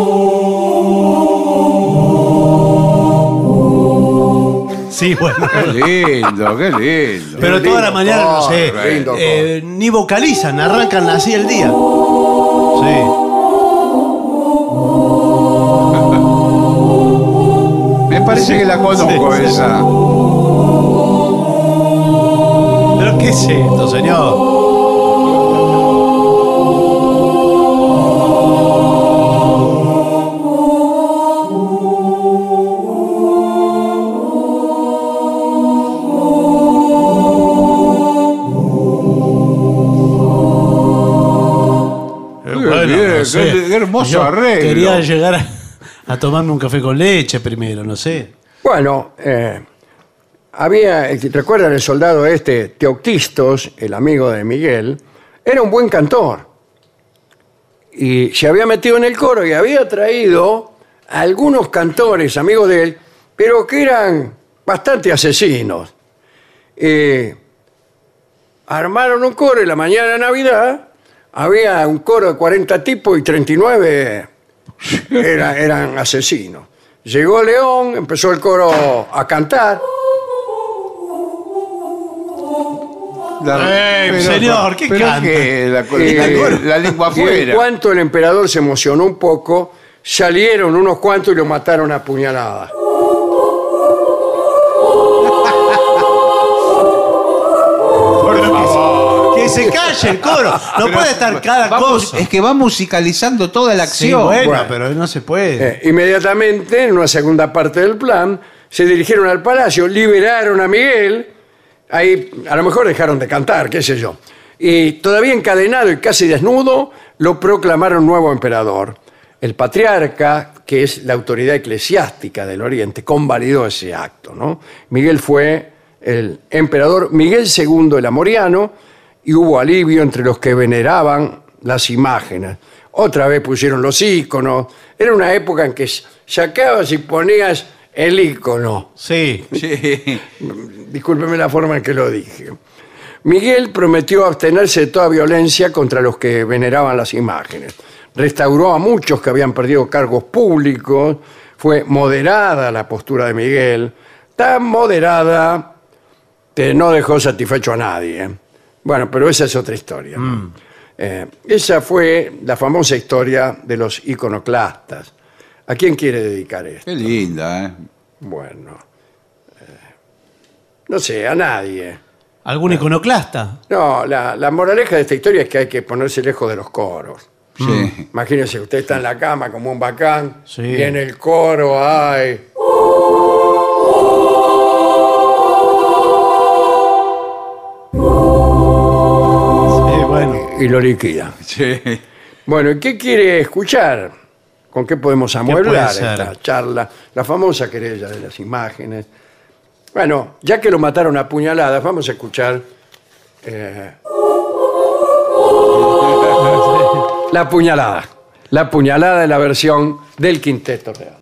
Sí, *laughs* bueno.
Qué lindo, qué lindo.
Pero toda la mañana, no sé,
lindo
eh, ni vocalizan, arrancan así el día. Sí.
Me parece que la conozco
Sí.
esa.
¿Pero qué es esto, señor? No sé.
qué- qué hermoso
Yo
arreglo.
Quería llegar a, a tomarme un café con leche primero, no sé.
Bueno, eh, había, ¿recuerdan el soldado este, Teoctistos, el amigo de Miguel? Era un buen cantor. Y se había metido en el coro y había traído a algunos cantores, amigos de él, pero que eran bastante asesinos. Eh, armaron un coro y la mañana de Navidad había un coro de 40 tipos y 39 era- eran asesinos. Llegó León, empezó el coro a cantar.
La-
Eh, señor, ¿qué
pero
canta?
que la,
Eh,
la- la lengua
Y en
afuera.
cuanto el emperador se emocionó un poco, salieron unos cuantos y lo mataron a puñaladas.
Que se calle el coro. No puede estar cada cosa.
Es que va musicalizando toda la
Sí,
acción.
bueno,
Bueno.
pero no se puede.
Eh, inmediatamente, en una segunda parte del plan, se dirigieron al palacio, liberaron a Miguel, ahí a lo mejor dejaron de cantar, qué sé yo. Y todavía encadenado y casi desnudo, lo proclamaron nuevo emperador. El patriarca, que es la autoridad eclesiástica del Oriente, convalidó ese acto. ¿no? Miguel fue el emperador Miguel II el Amoriano y hubo alivio entre los que veneraban las imágenes. Otra vez pusieron los íconos. Era una época en que sacabas y ponías el ícono.
Sí.
Sí. *laughs*
Discúlpeme la forma en que lo dije. Miguel prometió abstenerse de toda violencia contra los que veneraban las imágenes. Restauró a muchos que habían perdido cargos públicos. Fue moderada la postura de Miguel. Tan moderada que no dejó satisfecho a nadie. ¿Eh? Bueno, pero esa es otra historia. ¿no? Eh, esa fue la famosa historia de los iconoclastas. ¿A quién quiere dedicar esto?
Qué linda, ¿eh?
Bueno, eh, no sé, a nadie.
¿Algún iconoclasta?
No, la, la moraleja de esta historia es que hay que ponerse lejos de los coros.
Sí.
Imagínense, usted está en la cama como un bacán
Sí.
y en el coro hay... y lo liquida.
Sí.
Bueno, ¿y qué quiere escuchar? ¿Con qué podemos amueblar
puede ser?
esta charla? La famosa querella de las imágenes. Bueno, ya que lo mataron a puñaladas, vamos a escuchar eh, *laughs* la puñalada. La puñalada de la versión del Quinteto Real.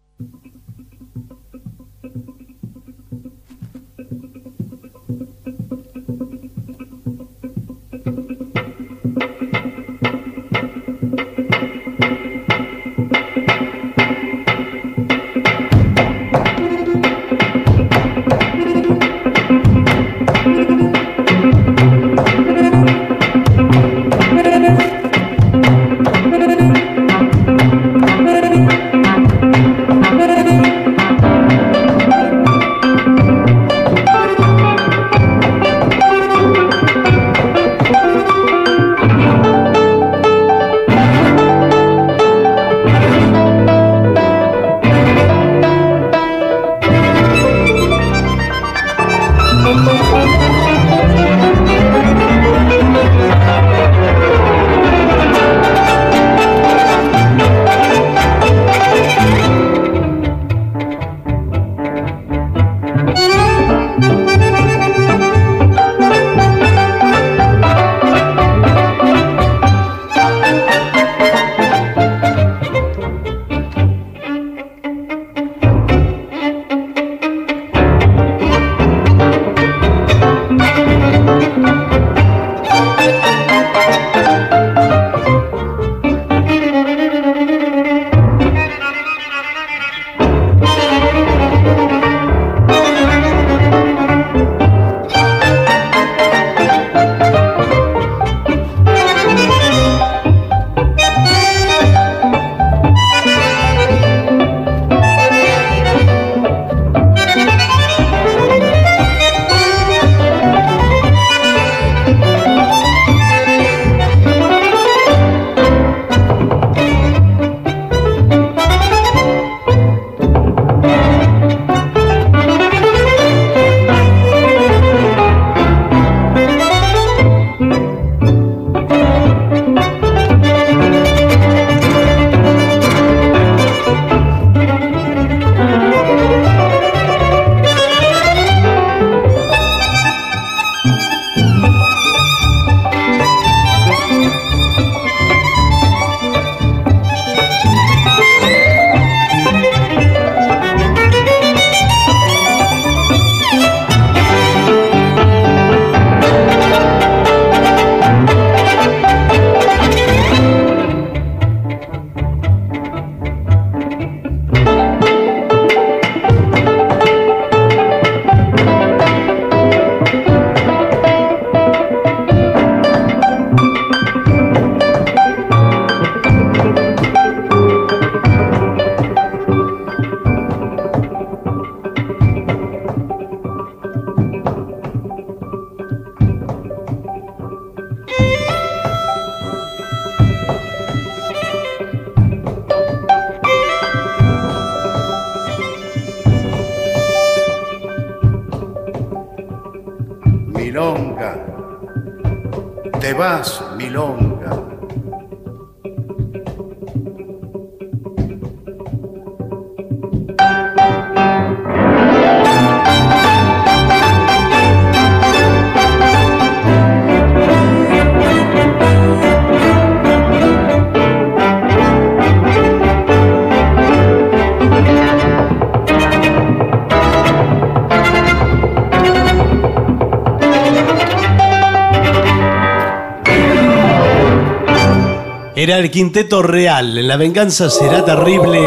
Era el quinteto real. La venganza será terrible.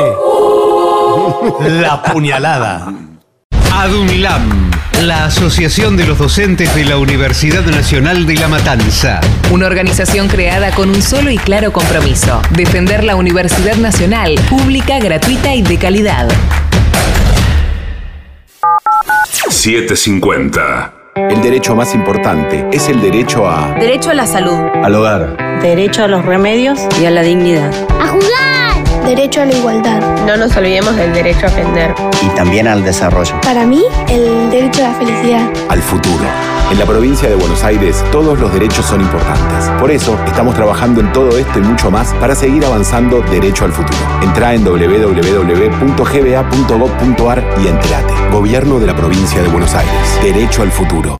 La puñalada.
ADUNLAM, la Asociación de los Docentes de la Universidad Nacional de La Matanza.
Una organización creada con un solo y claro compromiso, defender la Universidad Nacional, pública, gratuita y de calidad.
750.
El derecho más importante es el derecho a...
Derecho a la salud.
Al hogar.
Derecho a los remedios y a la dignidad.
¡A jugar! Derecho a la igualdad.
No nos olvidemos del derecho a aprender.
Y también al desarrollo.
Para mí, el derecho a la felicidad.
Al futuro. En la provincia de Buenos Aires, todos los derechos son importantes. Por eso, estamos trabajando en todo esto y mucho más para seguir avanzando derecho al futuro. Entra en www.gba.gov.ar y entérate. Gobierno de la provincia de Buenos Aires. Derecho al futuro.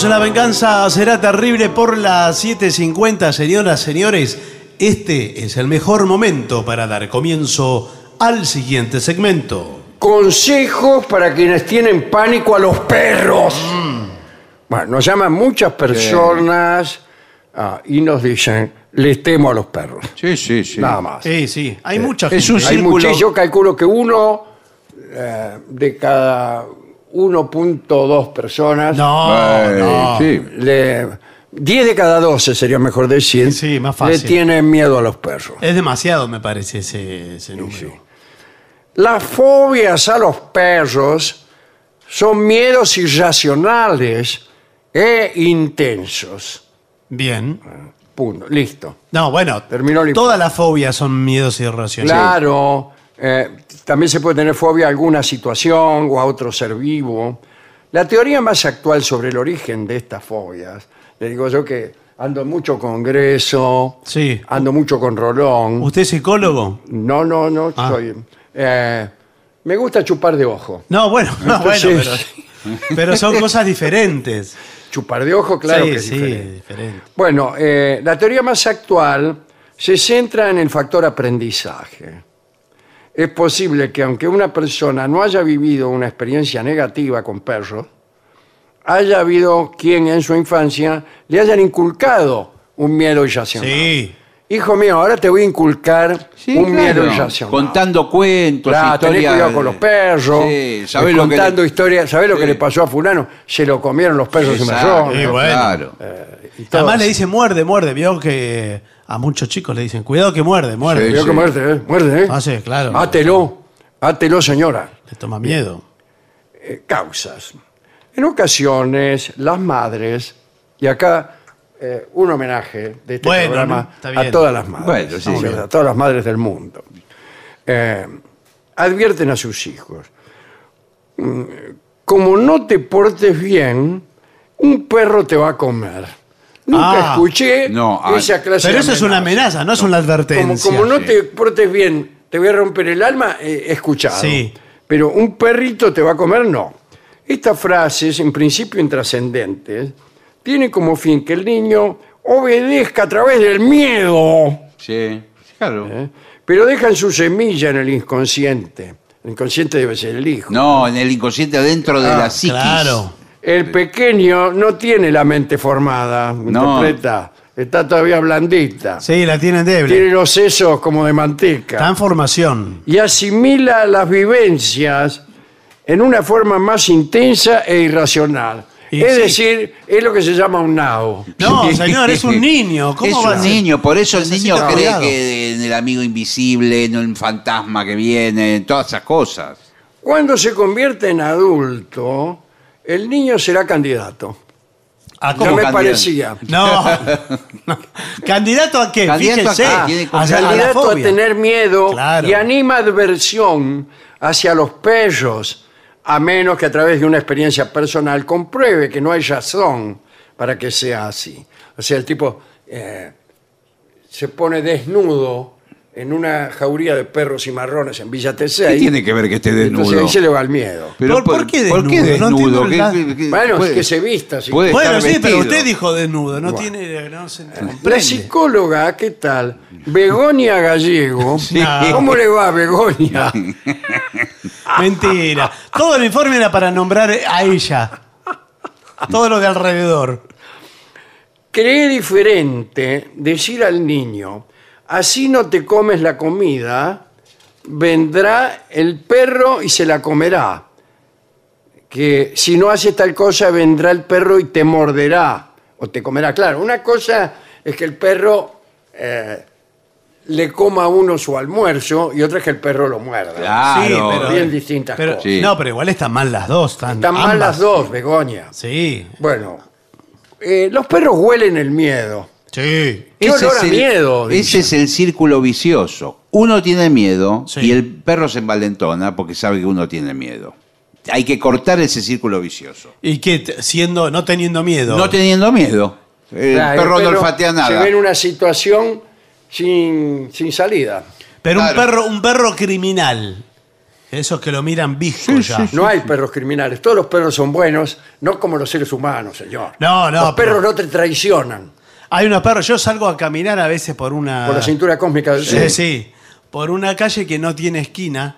En La Venganza Será Terrible por las 7.50. Señoras, señores, este es el mejor momento para dar comienzo al siguiente segmento.
Consejos para quienes tienen pánico a los perros.
Mm.
Bueno, nos llaman muchas personas ah, y nos dicen, les temo a los perros.
Sí, sí, sí.
Nada más.
Sí, sí, hay mucha
es un
Hay
círculo-
muchísimos, yo calculo que uno eh, de cada 1.2 personas,
No,
Eh,
no.
sí.
le, 10 de cada 12 sería mejor decir,
Sí, más
le
fácil.
tienen miedo a los perros.
Es demasiado, me parece, ese, ese número.
Las fobias a los perros son miedos irracionales e intensos.
Bien.
Punto. Listo.
No, bueno,
Terminó el
todas las fobias son miedos irracionales.
Claro. eh, también se puede tener fobia a alguna situación o a otro ser vivo. La teoría más actual sobre el origen de estas fobias, le digo yo que ando mucho con Greso,
Sí.
ando mucho con Rolón.
¿Usted es psicólogo?
No, no, no,
Ah.
soy. eh, me gusta chupar de ojo.
No, bueno, no, *laughs* bueno,
Entonces-
pero, pero son cosas diferentes.
Chupar de ojo, claro
sí,
que es
sí,
diferente.
diferente.
Bueno, eh, la teoría más actual se centra en el factor aprendizaje. Es posible que aunque una persona no haya vivido una experiencia negativa con perros, haya habido quien en su infancia le hayan inculcado un miedo irracional.
Sí.
Hijo mío, ahora te voy a inculcar
Sí,
un
claro.
miedo irracional.
Contando cuentos,
Claro, tenés
historias.
cuidado con los perros.
Sí,
eh,
sabés lo que
contando
le-
historias. ¿Sabés lo que
Sí.
le pasó a fulano? Se lo comieron los perros y
Exacto.
Y bueno.
claro.
y todo
Además le dice muerde, muerde. Vio que a muchos chicos le dicen, cuidado que muerde, muerde.
Sí,
Cuidado que muerde, ¿eh? Muerde, ¿eh?
Ah, sí, claro.
Átelo. Átelo, señora.
Le toma miedo.
Eh, causas. En ocasiones, las madres, y acá eh, un homenaje de este
Bueno,
programa a todas las madres.
Bueno, sí,
a todas las madres del mundo. Eh, advierten a sus hijos. mm, Como no te portes bien, un perro te va a comer. Nunca
Ah.
escuché
No, ah,
esa clase
Pero
de
eso es una amenaza, no es una advertencia.
como no
sí.
te portes bien, te voy a romper el alma, eh, escuchado.
Sí.
Pero un perrito te va a comer, no. Estas frases, en principio intrascendentes, tienen como fin que el niño obedezca a través del miedo,
Sí, claro.
¿eh? pero dejan su semilla en el inconsciente. El inconsciente debe ser el hijo.
No, en el inconsciente dentro de
Ah,
la psiquis.
Claro.
El pequeño no tiene la mente formada,
No.
interpreta, está todavía blandita.
Sí, la tienen débil.
Tiene los sesos como de manteca.
Está en formación.
y asimila las vivencias en una forma más intensa e irracional.
Y
es
sí.
decir, es lo que se llama un nao.
No, señor, es un *laughs* niño. ¿Cómo
es
va a
un
ser?
niño, por eso el
Necesita
niño cree
cuidado.
que en el amigo invisible, en un fantasma que viene, en todas esas cosas.
Cuando se convierte en adulto, el niño será candidato. Ya
¿cómo
me
candidato?
parecía.
No. *laughs* no. ¿Candidato a qué?
¿Candidato a qué?
A- a
candidato a tener miedo
Claro.
y anima adversión hacia los perros, a menos que a través de una experiencia personal compruebe que no hay razón para que sea así. O sea, el tipo eh, se pone desnudo en una jauría de perros y marrones en Villa
¿Qué
T6.
tiene que ver que esté
Entonces
desnudo?
ahí se le va el miedo.
¿Por- por qué
¿Por qué
desnudo? No
desnudo?
entiendo
¿Qué- qué- qué-
Bueno,
puede-
es que se vista.
puede
Bueno, sí, pero usted dijo desnudo. No
Bueno.
tiene. No se
La psicóloga, ¿qué tal? Begonia Gallego. *laughs* ¿Cómo le va, Begonia? *laughs*
Mentira. Todo el informe era para nombrar a ella. Todo lo de alrededor.
Cree diferente decir al niño, así no te comes la comida, vendrá el perro y se la comerá. Que si no haces tal cosa, vendrá el perro y te morderá o te comerá. Claro, una cosa es que el perro eh, le coma a uno su almuerzo y otra es que el perro lo muerda.
Claro.
Sí, pero-
Bien distintas
Pero,
cosas.
Sí.
No, pero igual están mal las dos. Están,
Están mal las dos, Begoña.
Sí.
Bueno, eh, los perros huelen el miedo.
Sí.
¿Qué olor a
el,
miedo?
ese es el círculo vicioso. Uno tiene miedo
Sí.
y el perro se envalentona porque sabe que uno tiene miedo. Hay que cortar ese círculo vicioso.
¿Y qué? T- Siendo, no teniendo miedo.
No teniendo miedo. El
Claro,
perro no olfatea
Se
nada.
ve en una situación sin, sin salida.
pero un
Claro.
perro, un perro criminal. Esos que lo miran visco ya.
No hay perros criminales. Todos los perros son buenos, no como los seres humanos, señor.
No, no,
Los perros
pero-
no te traicionan
Hay unos perros. Yo salgo a caminar a veces por una.
por la cintura cósmica del
Sí,
sur.
sí. Por una calle que no tiene esquina.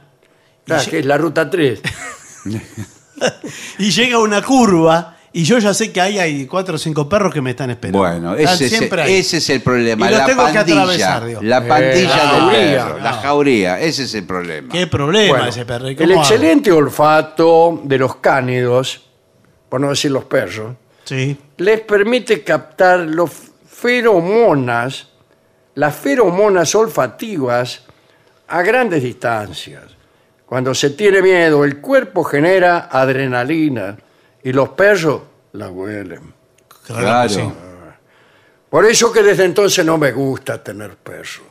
Claro, que es la ruta 3. *laughs*
Y llega una curva. Y yo ya sé que ahí hay cuatro o cinco perros que me están esperando.
Bueno, ese es,
siempre ahí.
ese es el problema.
Y los
La
tengo que
pandilla.
atravesar, digo.
la
Eh,
pandilla
la jauría.
perro. La jauría. Ese es el problema.
Qué problema
Bueno,
ese perro. ¿Y
el
hago?
excelente olfato de los cánidos, por no decir los perros,
Sí.
les permite captar los feromonas, las feromonas olfativas a grandes distancias. Cuando se tiene miedo, el cuerpo genera adrenalina y los perros la huelen.
Claro. Sí.
Por eso que desde entonces no me gusta tener perro.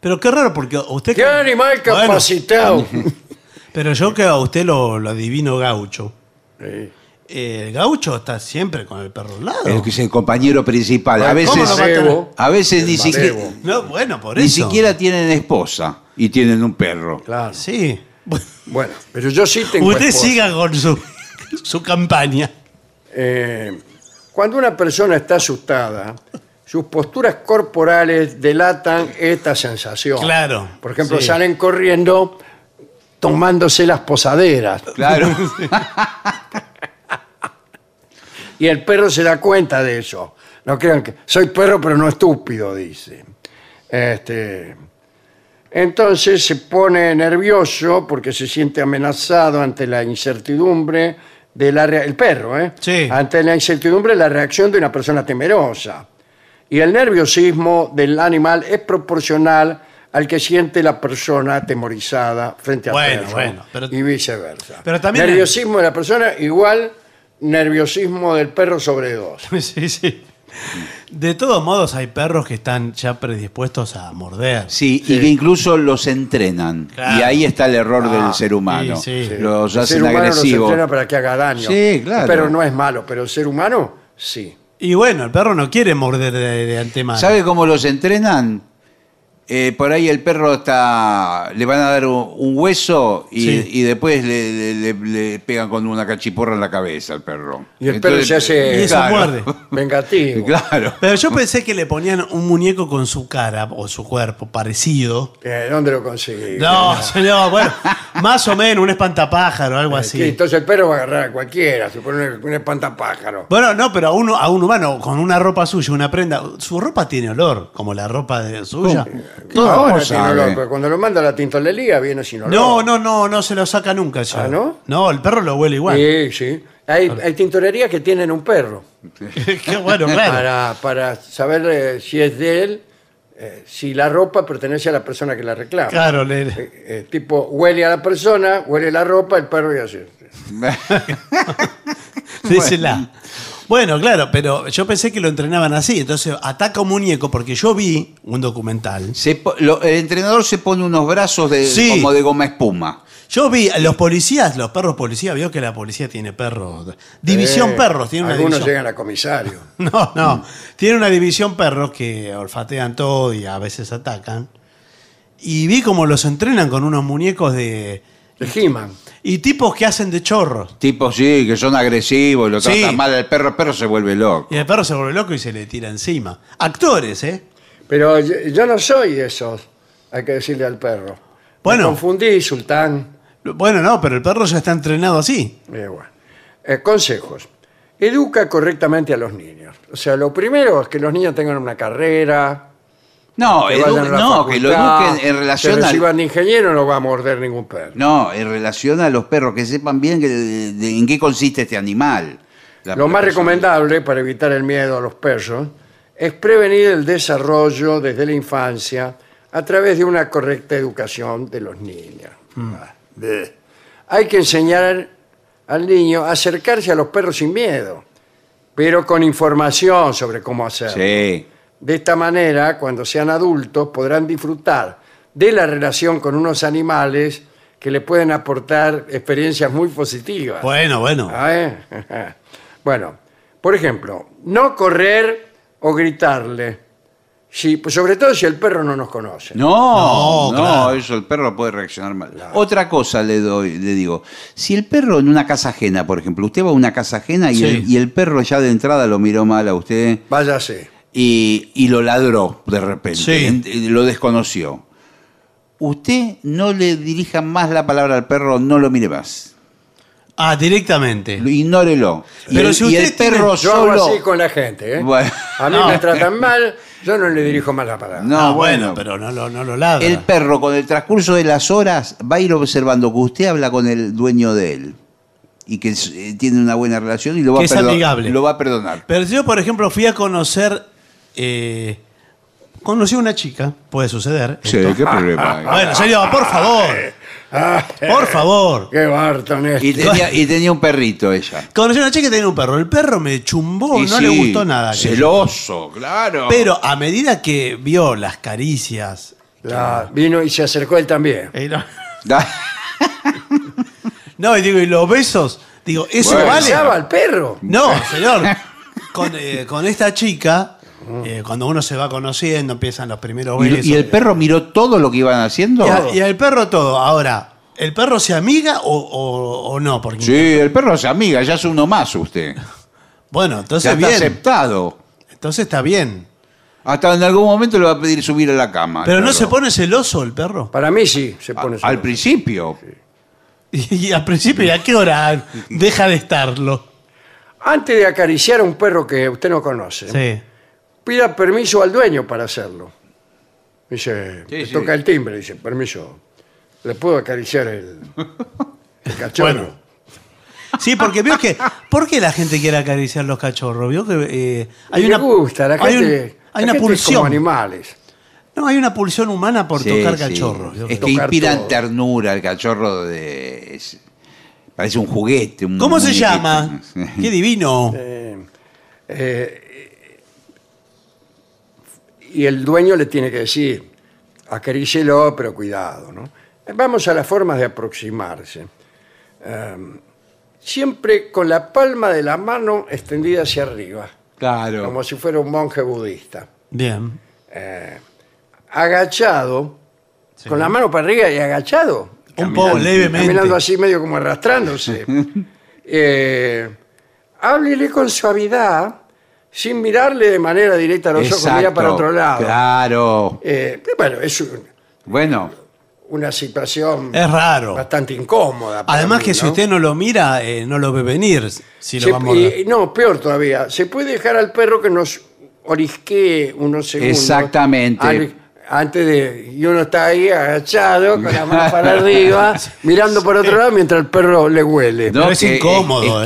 Pero qué raro, porque usted.
¡Qué animal
Bueno,
capacitado! *laughs* *laughs*
pero yo que a usted lo, lo adivino gaucho.
Sí.
El gaucho está siempre con el perro al lado.
El que es el compañero principal. A veces,
¿cómo lo va a
veces
El
ni siquiera.
No, bueno, por
ni
eso.
siquiera tienen esposa y tienen un perro.
Claro.
Sí. Bueno,
Bueno, pero yo sí tengo
usted
esposa.
siga con su, *laughs* su campaña.
Eh, cuando una persona está asustada, sus posturas corporales delatan esta sensación.
Claro,
Por ejemplo,
sí.
salen corriendo tomándose las posaderas.
Claro. *laughs*
Y el perro se da cuenta de eso. No crean que soy perro, pero no estúpido, dice. Este, entonces se pone nervioso porque se siente amenazado ante la incertidumbre de la el perro, ¿eh?
Sí.
Ante la incertidumbre de la reacción de una persona temerosa. Y el nerviosismo del animal es proporcional al que siente la persona atemorizada frente al
Bueno,
perro
bueno, pero-
y viceversa.
Pero también-
nerviosismo de la persona igual nerviosismo del perro sobre dos. *laughs*
Sí, sí. De todos modos, hay perros que están ya predispuestos a morder.
Sí, y que incluso los entrenan.
Claro.
Y ahí está el error
Ah,
del ser humano.
sí, sí.
Los
El
hacen
ser
agresivos.
los entrena para que haga daño.
Sí, claro.
Pero no es malo, pero el ser humano sí.
Y bueno, el perro no quiere morder de, de antemano.
¿Sabe cómo los entrenan? Eh, por ahí el perro está. Le van a dar un, un hueso y,
Sí.
y después le, le- le- le pegan con una cachiporra en la cabeza al perro.
Y el perro se hace
Y eso
claro.
muerde. *laughs*
vengativo.
Claro.
Pero yo pensé que le ponían un muñeco con su cara o su cuerpo parecido.
Eh, ¿Dónde lo conseguí?
No, *laughs* señor, bueno, más o menos, un espantapájaro, algo
Sí,
así.
entonces el perro va a agarrar a cualquiera, se pone un, un espantapájaro.
Bueno, no, pero a uno, a un humano con una ropa suya, una prenda, su ropa tiene olor, como la ropa de suya.
¿Cómo
Ahora tiene olor, pero cuando lo manda a la tintorería viene sin olor.
No, no, no, no se lo saca nunca ya.
¿Ah, no?
No, el perro lo huele igual.
Sí, sí. Hay, hay tintorerías que tienen un perro. *laughs*
Qué bueno, claro.
Para, para saber eh, si es de él, eh, si la ropa pertenece a la persona que la reclama.
Claro, le-
Eh, eh, tipo, huele a la persona, huele la ropa, el perro y así. *laughs*
Désela. Bueno, claro, pero yo pensé que lo entrenaban así. Entonces, ataca un muñeco, porque yo vi un documental.
Se po- lo- el entrenador se pone unos brazos de,
Sí.
como de goma espuma.
Yo vi a los policías, los perros policías, vio que la policía tiene perros. División
Eh,
perros, tiene una
Algunos
división.
llegan a comisario. *laughs*
No, no. Tiene una división perros que olfatean todo y a veces atacan. Y vi cómo los entrenan con unos muñecos de.
De He-Man.
Y tipos que hacen de chorros.
Tipos, sí, que son agresivos, lo
Sí.
tratan mal al perro, el perro se vuelve loco.
Y el perro se vuelve loco y se le tira encima. Actores, ¿eh?
Pero yo, yo no soy esos, hay que decirle al perro.
Bueno.
Me confundí, sultán.
Bueno, no, pero el perro ya está entrenado así.
Eh, bueno. Eh, consejos. Educa correctamente a los niños. O sea, lo primero es que los niños tengan una carrera.
No,
que
edu-
vayan a la
no, que lo eduquen en relación
que
al-
reciban de ingeniero no va a morder ningún perro.
No, en relación a los perros, que sepan bien que- de- de- en qué consiste este animal. La
Lo más recomendable para evitar el miedo a los perros es prevenir el desarrollo desde la infancia a través de una correcta educación de los niños. Ah, bleh. Hay que enseñar al niño a acercarse a los perros sin miedo, pero con información sobre cómo hacerlo.
Sí.
De esta manera, cuando sean adultos, podrán disfrutar de la relación con unos animales que le pueden aportar experiencias muy positivas.
Bueno, bueno.
Ah, ¿eh? *laughs* bueno, por ejemplo, no correr o gritarle. Si, pues sobre todo si el perro no nos conoce.
No, no,
No, claro.
eso el perro puede reaccionar mal. Otra cosa le doy, le digo, si el perro en una casa ajena, por ejemplo, usted va a una casa ajena y,
Sí.
el, y el perro ya de entrada lo miró mal a usted
Váyase.
Y, y lo ladró de repente,
Sí.
en- y lo desconoció. Usted no le dirija más la palabra al perro, no lo mire más.
Ah, directamente.
Lo- Ignórelo. Y
Pero
el,
si
y el
usted tiene-
perro
Yo hago así con la gente. ¿eh?
Bueno.
A mí
No.
me tratan mal, yo no le dirijo más la palabra.
No,
Ah,
bueno,
pero no lo, no lo ladra.
El perro, con el transcurso de las horas, va a ir observando que usted habla con el dueño de él y que eh, tiene una buena relación y lo va,
Que
a,
es
perdo-
amigable.
lo va a perdonar.
Pero yo, por ejemplo, fui a conocer. Eh, conocí a una chica, puede suceder.
Sí,
esto.
qué problema. hay? *laughs*
Bueno, serio, por favor. Por favor.
Qué Barton.
Y tenía, y tenía un perrito ella.
Conocí a una chica que tenía un perro. El perro me chumbó,
Y
no
sí,
le gustó nada.
Celoso, claro.
Pero a medida que vio las caricias.
La- vino y se acercó él también.
eh, no,
Da- *laughs*
no, y digo, y los besos. Digo, ¿eso
Bueno.
vale?
¿Besaba al perro?
No, señor. Con, eh, con esta chica, eh, cuando uno se va conociendo, empiezan los primeros
y,
besos.
y el perro miró todo lo que iban haciendo.
Y, a- y al perro todo. Ahora, ¿el perro se amiga o, o- o no? Porque,
Sí, el perro es amiga, ya es uno más usted. *laughs*
Bueno,
Ya
entonces
está
bien.
aceptado.
Entonces está bien.
Hasta en algún momento le va a pedir subir a la cama.
Pero no se pone celoso el perro.
Para mí sí, se
A-
pone
al
celoso.
principio. *laughs*
Y, al principio, ¿y a qué hora deja de estarlo?
Antes de acariciar a un perro que usted no conoce,
Sí.
Pida permiso al dueño para hacerlo. Dice,
Sí,
le
sí.
toca el timbre, dice, permiso. ¿Le puedo acariciar el, el *laughs* cachorro?
Bueno. Sí, porque vio que. ¿Por qué la gente quiere acariciar los cachorros? Vio que eh, hay
Le
una.
gusta, la
hay un-
gente,
hay
la
una
gente es como
pulsión.
animales.
No, hay una pulsión humana por
Sí,
tocar
sí.
cachorros. ¿vio?
Es que
Tocar
inspiran
todo.
ternura el cachorro de. es- parece un juguete. un
¿Cómo se
muñequito.
llama? *laughs* Qué divino.
Eh, eh, y el dueño le tiene que decir, acarícielo, pero cuidado. ¿no? Vamos a las formas de aproximarse. Eh, siempre con la palma de la mano extendida hacia arriba,
Claro.
como si fuera un monje budista.
Bien.
Agachado, con la mano para arriba y agachado.
Un poco levemente.
Caminando así medio como arrastrándose. *laughs* Eh, háblele con suavidad, sin mirarle de manera directa a los ojos, mira para otro lado.
Claro.
Eh, bueno, es un-
Bueno,
una situación
Es raro.
bastante incómoda. para
Además
mí,
que si
¿no?
usted no lo mira, eh, no lo ve venir. Si
Se-
lo a
y- no, peor todavía, se puede dejar al perro que nos orisquee unos segundos.
Exactamente.
al- antes de. Y uno está ahí agachado, con la mano para *laughs* arriba, mirando por otro lado mientras el perro le huele.
No, que- es que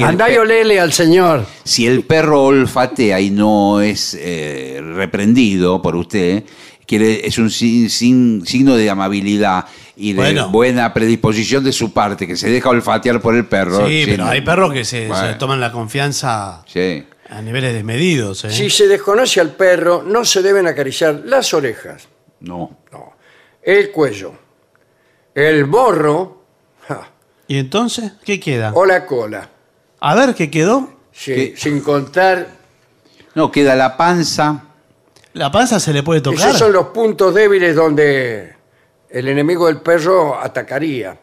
Andá y olele al señor.
Si el perro olfatea y no es eh, reprendido por usted, quiere, es un sin- sin- signo de amabilidad y de
Bueno.
buena predisposición de su parte, que se deja olfatear por el perro.
Sí, pero hay perros que se, se
Bueno.
toman la confianza
Sí.
a niveles desmedidos. ¿eh?
Si se desconoce al perro, no se deben acariciar las orejas,
No.
el cuello, el morro ja,
¿Y entonces qué queda?
o la cola.
A ver qué quedó.
Sí, sin contar.
No, queda la panza.
La panza se le puede tocar.
Esos son los puntos débiles donde el enemigo del perro atacaría.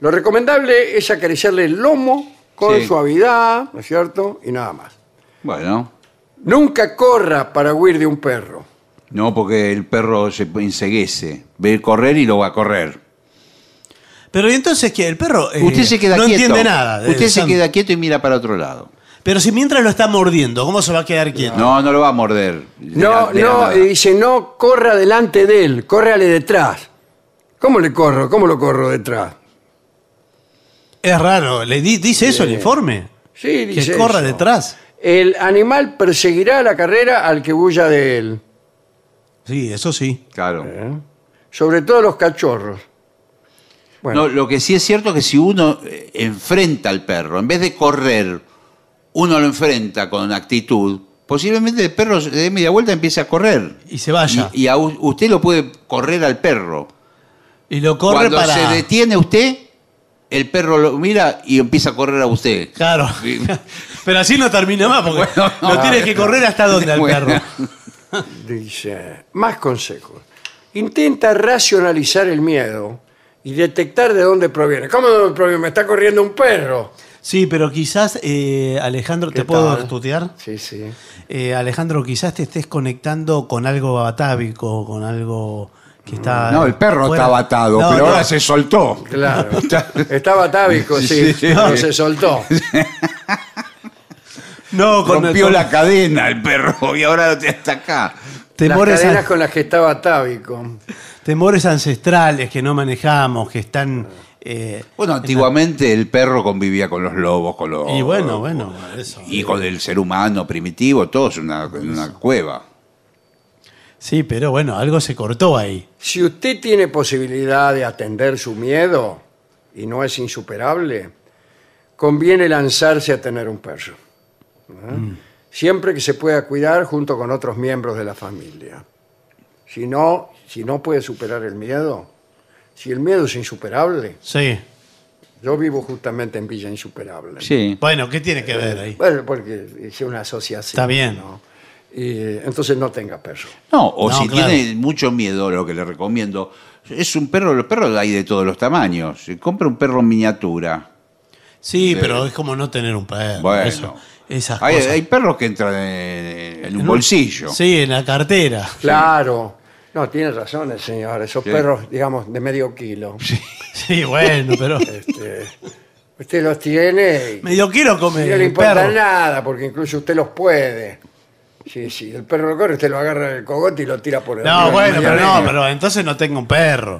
Lo recomendable es acariciarle el lomo con
Sí.
suavidad, ¿no es cierto? Y nada más.
Bueno.
Nunca corra para huir de un perro.
No, porque el perro se enseguece. Ve correr y lo va a correr.
Pero ¿y entonces que el perro eh,
Usted se queda
no
quieto.
entiende nada. de-
Usted se
Sam.
queda quieto y mira para otro lado.
Pero si mientras lo está mordiendo, ¿cómo se va a quedar quieto?
No, no lo va a morder.
No,
De la- de la
no,
nada.
y dice, no corra delante de él, córrale detrás. ¿Cómo le corro? ¿Cómo lo corro detrás?
Es raro. ¿Le di- dice eso el informe?
Sí, dice
Que corra
eso.
detrás.
El animal perseguirá a la carrera al que huya de él.
Sí, eso sí.
Claro.
Sobre todo los cachorros. Bueno.
No, lo que sí es cierto es que si uno eh, enfrenta al perro, en vez de correr, uno lo enfrenta con actitud, posiblemente el perro se dé media vuelta y empiece a correr.
Y se vaya.
Y, y a usted lo puede correr al perro.
Y lo corre
Cuando
para.
se detiene usted, el perro lo mira y empieza a correr a usted.
Claro.
Sí. *laughs*
Pero así no termina más, porque *laughs*
Bueno, no.
lo tiene que correr hasta dónde al *laughs*
Bueno.
perro. *laughs*
Dice, más consejos. Intenta racionalizar el miedo y detectar de dónde proviene. ¿Cómo de dónde proviene? Me está corriendo un perro.
Sí, pero quizás, eh, Alejandro, ¿te
¿Qué
puedo
tal?
tutear?
Sí, sí.
Eh, Alejandro, quizás te estés conectando con algo atávico, con algo que está.
No, el perro
fuera-
estaba atado,
No,
pero
no.
ahora se soltó.
Claro. *laughs* Estaba tábico, sí,
Sí.
pero se soltó. *laughs*
No, con
Rompió
con
la cadena el perro *laughs* y ahora está acá.
temores,
Las cadenas
an-
con las que estaba tábico.
temores ancestrales que no manejamos, que están. eh,
Bueno, antiguamente el perro convivía con los lobos, con los...
y bueno, bueno, eso.
Y con el ser humano primitivo, todos en una, en una cueva.
Sí, pero bueno, algo se cortó ahí.
Si usted tiene posibilidad de atender su miedo y no es insuperable, conviene lanzarse a tener un perro. ¿Eh? Siempre que se pueda cuidar junto con otros miembros de la familia. Si no, si no puede superar el miedo, si el miedo es insuperable,
Sí.
yo vivo justamente en Villa Insuperable.
Sí.
Bueno, ¿qué tiene que ver ahí?
Bueno, porque es una asociación.
Está bien.
¿no? Y, entonces no tenga perro.
No, o
No,
si
claro.
tiene mucho miedo, lo que le recomiendo, es un perro, los perros hay de todos los tamaños. Compra un perro en miniatura.
Sí,
Sí.
pero es como no tener un perro.
Bueno.
eso, esas
Hay,
cosas.
hay perros que entran en, en un bolsillo.
Sí, en la cartera.
Claro. No, tiene razón el señor. Esos
Sí.
perros, digamos, de medio kilo.
Sí, *laughs* bueno, pero. *laughs*
Este, usted los tiene y
Medio kilo
y
come
no le
el
importa
perro.
nada, porque incluso usted los puede. Sí, sí, el perro lo corre, usted lo agarra del cogote y lo tira por el
No, bueno, pero no, pero entonces no tengo un perro.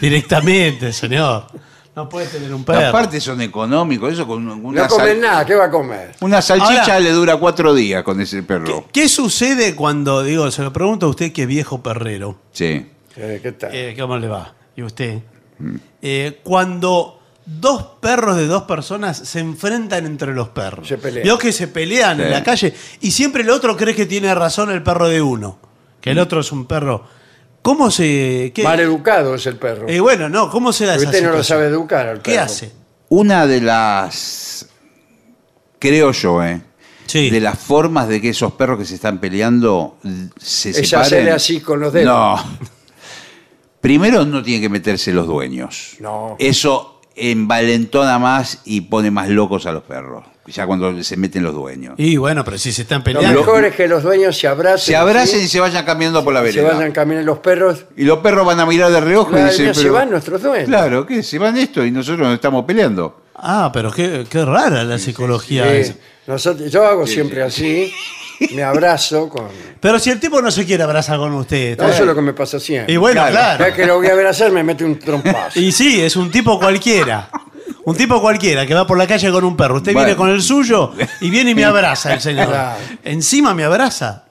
Directamente, señor. No puede tener un perro.
Aparte son económicos, eso con una,
No come
sal-
nada, ¿qué va a comer?
una salchicha
Ahora-
le dura cuatro días con ese perro.
¿Qué sucede cuando, digo, se lo pregunto a usted que es viejo perrero?
Sí.
Eh, ¿Qué tal?
Eh, ¿Cómo le va? ¿Y usted? Eh, cuando dos perros de dos personas se enfrentan entre los perros.
Se pelean.
Vio que se pelean en la calle y siempre el otro cree que tiene razón el perro de uno. Que el otro es un perro. ¿Cómo se.? Qué?
Mal educado es el perro.
Eh, bueno, no, ¿cómo se da
Porque
esa
usted no lo
situación?
sabe educar al perro.
¿Qué hace?
Una de las, creo yo, eh,
Sí.
de las formas de que esos perros que se están peleando se
Es
separen.
hacerle así con los dedos.
No. Primero no tienen que meterse los dueños.
No.
Eso envalentona más y pone más locos a los perros. Ya cuando se meten los dueños.
Y bueno, pero si se están
Lo
peleando.
mejor es que los dueños se abracen.
Se abracen
¿sí?
y se vayan caminando por la
se
vereda.
vayan caminando los perros.
Y los perros van a mirar de reojo y dicen,
se
pero-
van nuestros dueños.
Claro, ¿qué? Se van esto y nosotros nos estamos peleando.
Ah, pero qué, qué rara la psicología
Sí.
esa.
Nosotros, yo hago siempre así *laughs* *laughs* me abrazo con...
Pero si el tipo no se quiere abrazar con usted.
No, eso es lo que me pasa siempre.
Y bueno, claro.
Cada que lo voy a ver hacer me mete un trompazo. *laughs*
Y sí, es un tipo cualquiera. Un tipo cualquiera que va por la calle con un perro. Usted
Bueno.
viene con el suyo y viene y me abraza el señor.
Claro.
Encima me abraza.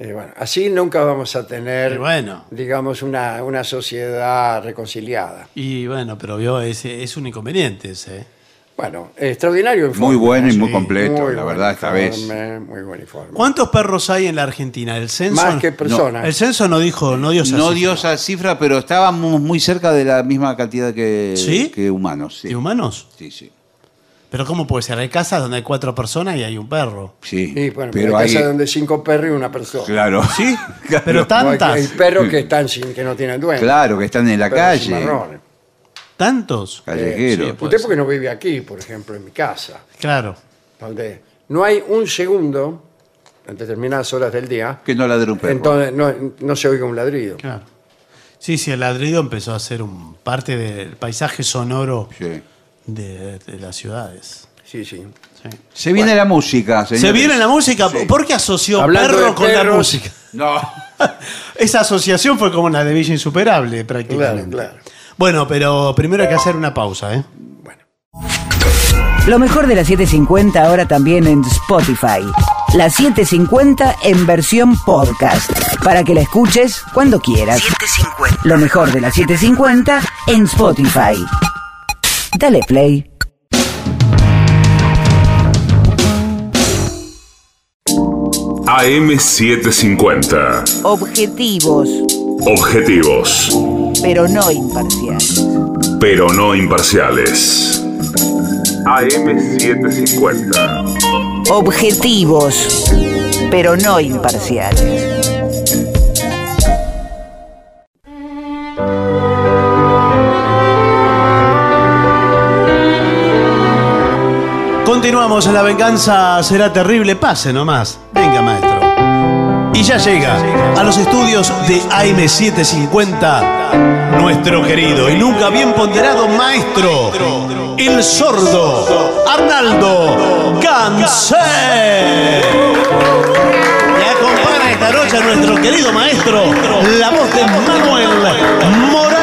Eh, bueno, así nunca vamos a tener,
bueno.
digamos, una, una sociedad reconciliada.
Y bueno, pero vio, es, es un inconveniente ese.
Bueno, extraordinario informe.
Muy bueno y muy
Sí,
completo,
Muy
la
buen
verdad, esta vez.
informe, Muy buen informe.
¿Cuántos perros hay en la Argentina? El censo.
Más que personas.
El censo no dijo, no dio esa
No
cifra.
dio esa cifra, pero estábamos muy cerca de la misma cantidad que,
¿Sí?
que humanos. Sí.
¿De humanos?
Sí, sí.
Pero ¿cómo puede ser? Hay casas donde hay cuatro personas y hay un perro.
Sí,
Sí, bueno,
pero
hay
hay...
casas donde cinco perros y una persona.
Claro.
¿Sí? *laughs*
Claro.
Pero
hay-
tantas.
Hay perros que están sin, que no tienen dueño.
Claro, que están en la
Perros
calle.
cimarrones.
¿Tantos?
Callejeros.
Eh, sí, Usted porque no vive aquí, por ejemplo, en mi casa,
Claro.
donde no hay un segundo en determinadas horas del día,
Que no ladre un perro.
entonces no, no se oiga un ladrido.
Claro. Sí, sí, el ladrido empezó a ser un parte del paisaje sonoro
Sí.
de, de las ciudades.
Sí, sí.
Sí.
Se viene la música, señores.
¿Se viene la música?
Sí.
¿Por qué asoció
Hablando
perro
de
con la
perros.
música?
No. *laughs*
Esa asociación fue como la de Villa Insuperable, prácticamente.
Claro, claro.
Bueno, pero primero hay que hacer una pausa, ¿eh?
Lo mejor de la 750 ahora también en Spotify. La 750 en versión podcast. Para que la escuches cuando quieras. Lo mejor de la 750 en Spotify. Dale play.
AM750.
Objetivos,
Objetivos,
pero no imparciales.
pero no imparciales. AM750.
Objetivos, pero no imparciales.
Continuamos en La Venganza Será Terrible. Pase nomás. Venga, maestro. Y ya llega a los estudios de AM750 nuestro querido y nunca bien ponderado maestro, el sordo Arnaldo Cancel. Y acompaña esta noche a nuestro querido maestro, la voz de Manuel Moreira.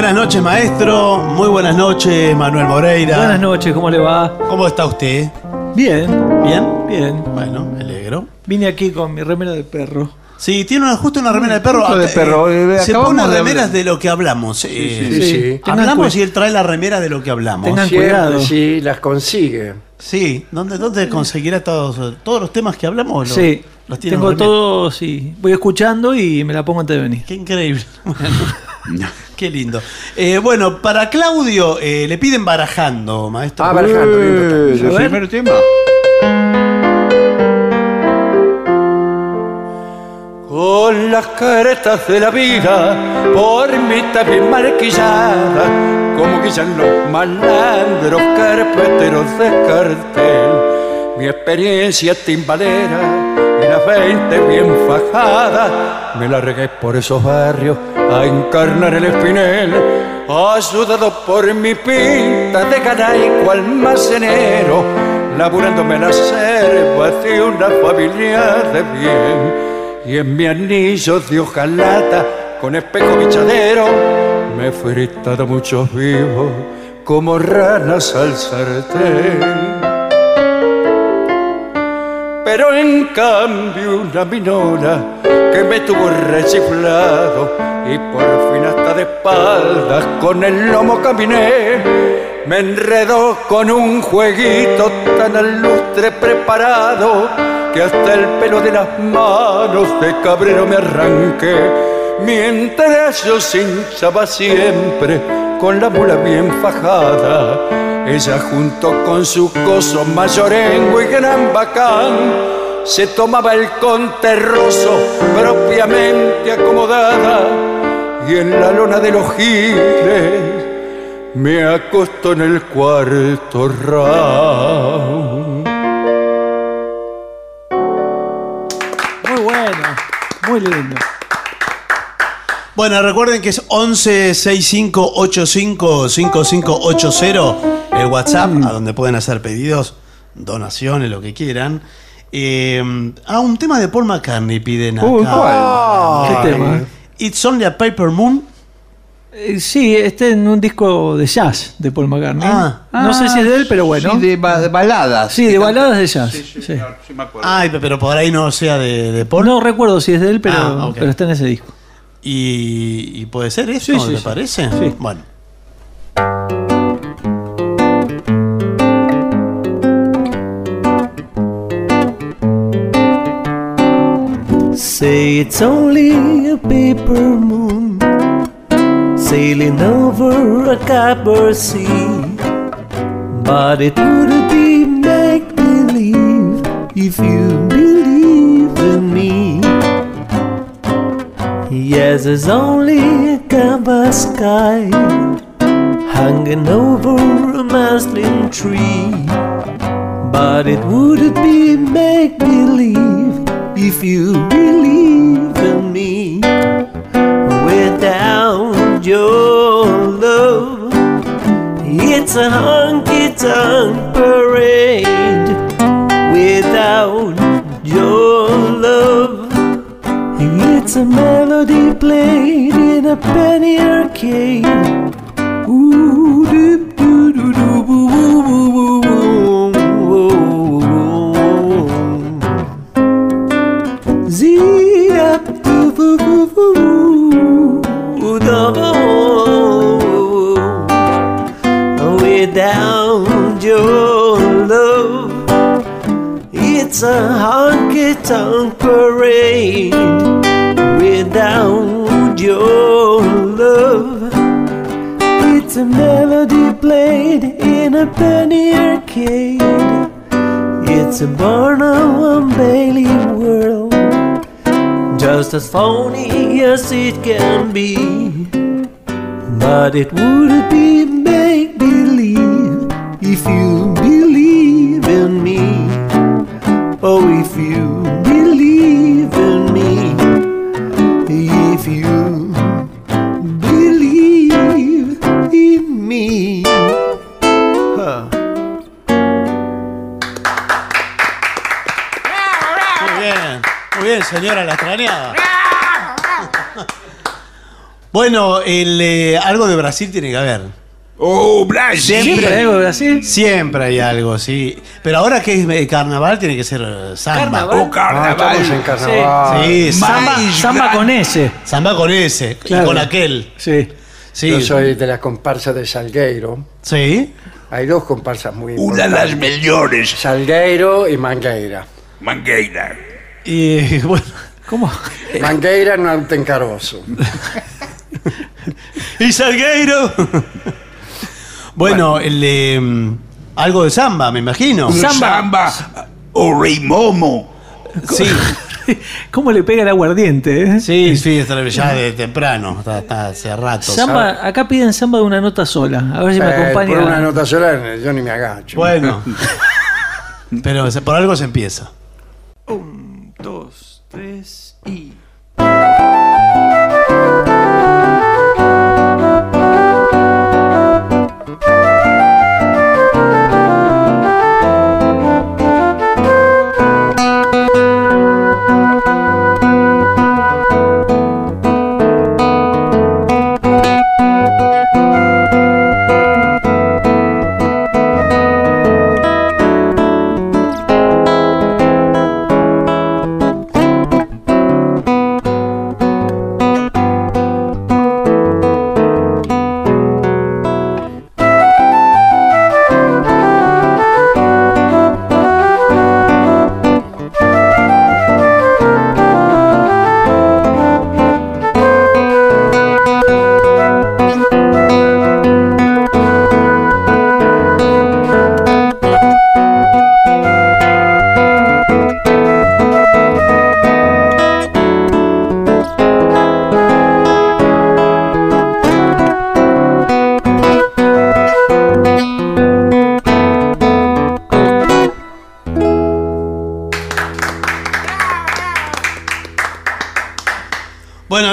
Buenas noches, maestro. Muy buenas noches, Manuel Moreira.
Buenas noches, ¿cómo le va?
¿Cómo está usted?
Bien,
¿Bien?
bien.
Bueno, me alegro.
Vine aquí con mi remera de perro.
Sí, tiene una, justo una remera de perro.
Justo de
Acá,
perro, eh,
se
acabamos
pone
de
remeras de lo que hablamos. eh,
sí, sí.
Hablamos y él trae la remera de lo que hablamos.
Tengan
Siempre,
cuidado.
sí, las consigue.
Sí, ¿dónde, dónde conseguirá todos, todos los temas que hablamos? Lo-
Sí,
los tiene en
tengo
remera.
todo, sí. Voy escuchando y me la pongo antes de venir.
Qué increíble. *laughs* Bueno, *laughs* qué lindo. Eh, bueno, para Claudio eh, le piden barajando, maestro.
Ah, barajando, lindo
Eh,
también.
el
A ver.
primer tema.
Con las caretas de la vida, por mitad bien marquillada, como guillan los malandros carpeteros de cartel. Mi experiencia timbalera y la veinte bien fajada, me largué por esos barrios a encarnar el espinel, ayudado por mi pinta de ganaico almacenero, laburándome la selva de una familia de bien. Y en mi anillo de hojalata, con espejo bichadero, me he fritado muchos vivos como ranas al sartén. Pero en cambio una minona que me tuvo rechiflado y por fin hasta de espaldas con el lomo caminé, me enredó con un jueguito tan al lustre preparado que hasta el pelo de las manos de cabrero me arranqué. Mientras yo hinchaba siempre con la mula bien fajada, ella junto con su coso mayorengo y gran bacán, se tomaba el conterroso propiamente acomodada y en la lona de los giles me acostó en el cuarto round.
Muy bueno, muy lindo.
Bueno, recuerden que es 11 65 85 5580 el WhatsApp, a donde pueden hacer pedidos, donaciones, lo que quieran. Eh, ah, un tema de Paul McCartney piden acá.
Uy, ¿cuál?
Ah,
¿Qué tema?
It's Only a Paper Moon.
Eh, sí, este en un disco de jazz de Paul McCartney.
Ah.
no sé si es de él, pero bueno.
Sí, de, ba- de baladas.
Sí, de baladas de jazz. sí.
Ay, pero por ahí no sea de, de Paul.
No recuerdo si es de él, pero,
Ah,
pero está en ese disco.
Y, y puede ser eso,
Sí, sí,
¿te
sí.
parece?
Sí.
Bueno.
Say it's only a paper moon sailing over a copper sea, but it would be make believe if you believe in me. Yes, it's only a canvas sky hanging over a muslin tree. But it would be make believe if you believe your love, it's a honky tonk parade. Without your love, it's a melody played in a penny arcade. Ooh, it's a honky tonk parade. Without your love, it's a melody played in a penny arcade. It's a Barnum and Bailey world, just as phony as it can be. But it would be make believe if you believe in me. Oh, if you believe in me. If you believe in me. Huh.
Muy bien, muy bien, señora, la extrañaba. *laughs* Bueno, el, eh, algo de Brasil tiene que haber.
¡Oh, Brasil!
Siempre
hay algo de Brasil?
Siempre hay algo, sí. Pero ahora que es eh, carnaval, tiene que ser eh, samba.
¿Carnaval?
¡Oh, carnaval!
estamos en carnaval.
Sí, samba,
Samba con ese.
samba con ese, y
Claro.
con aquel.
Sí.
Sí,
Yo soy de la comparsa de Salgueiro.
sí.
Hay dos comparsas muy
Una de
importantes.
las mejores.
Salgueiro y Mangueira.
Mangueira.
Y *laughs* bueno,
¿Cómo?
Mangueira no es un carozo.
y Salgueiro. *laughs* bueno, el, eh, algo de samba, me imagino.
Un samba. O Rey Momo.
Sí, *laughs*
¿Cómo le pega el aguardiente? eh?
sí, sí, está ya de temprano, está, está hace rato.
Samba, acá piden samba de una nota sola. A ver si me
Eh,
acompaña.
por una nota sola yo ni me agacho.
Bueno, *laughs* pero por algo se empieza.
Un, dos, tres y.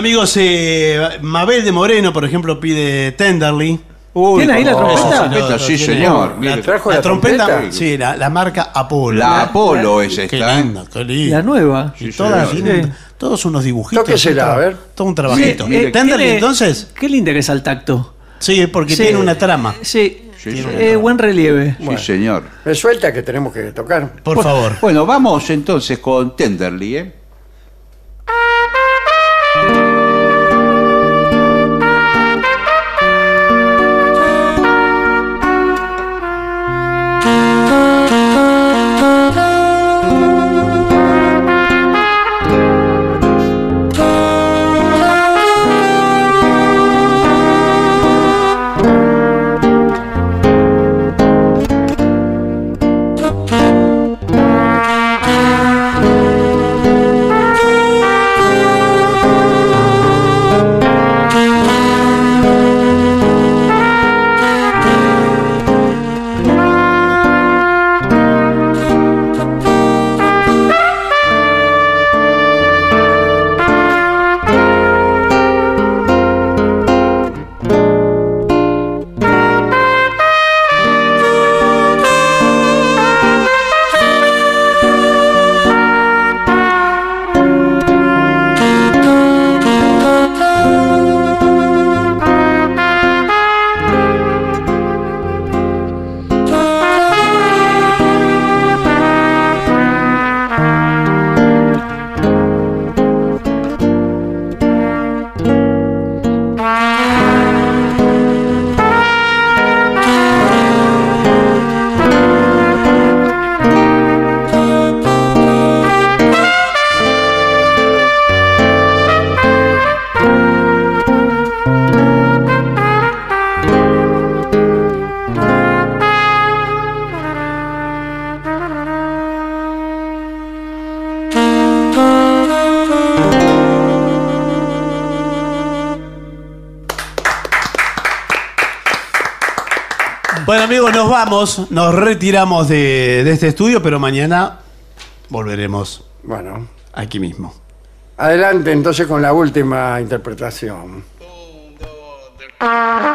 amigos, eh, Mabel de Moreno, por ejemplo, pide Tenderly.
¿Tiene ahí la trompeta?
trompeta, sí, señor.
La.
¿Trajo
la
la
trompeta,
trompeta?
sí, la, la marca Apolo.
La Apolo es
Qué
esta.
linda, qué linda.
La nueva.
Y todas
Sí.
todos unos dibujitos.
Tóquesela,
todo-
a ver.
Todo un trabajito.
Eh,
Tenderly,
tiene-
entonces.
Qué linda que es al tacto.
Sí, porque
Sí.
tiene una trama.
Sí,
Sí,
eh, buen relieve.
Sí, señor.
Me suelta que tenemos que tocar.
Por favor.
Bueno, vamos entonces con Tenderly, ¿eh?
Vamos. Nos retiramos de, de este estudio, pero mañana volveremos
Bueno,
aquí mismo.
adelante entonces con la última interpretación.
¡Adiós,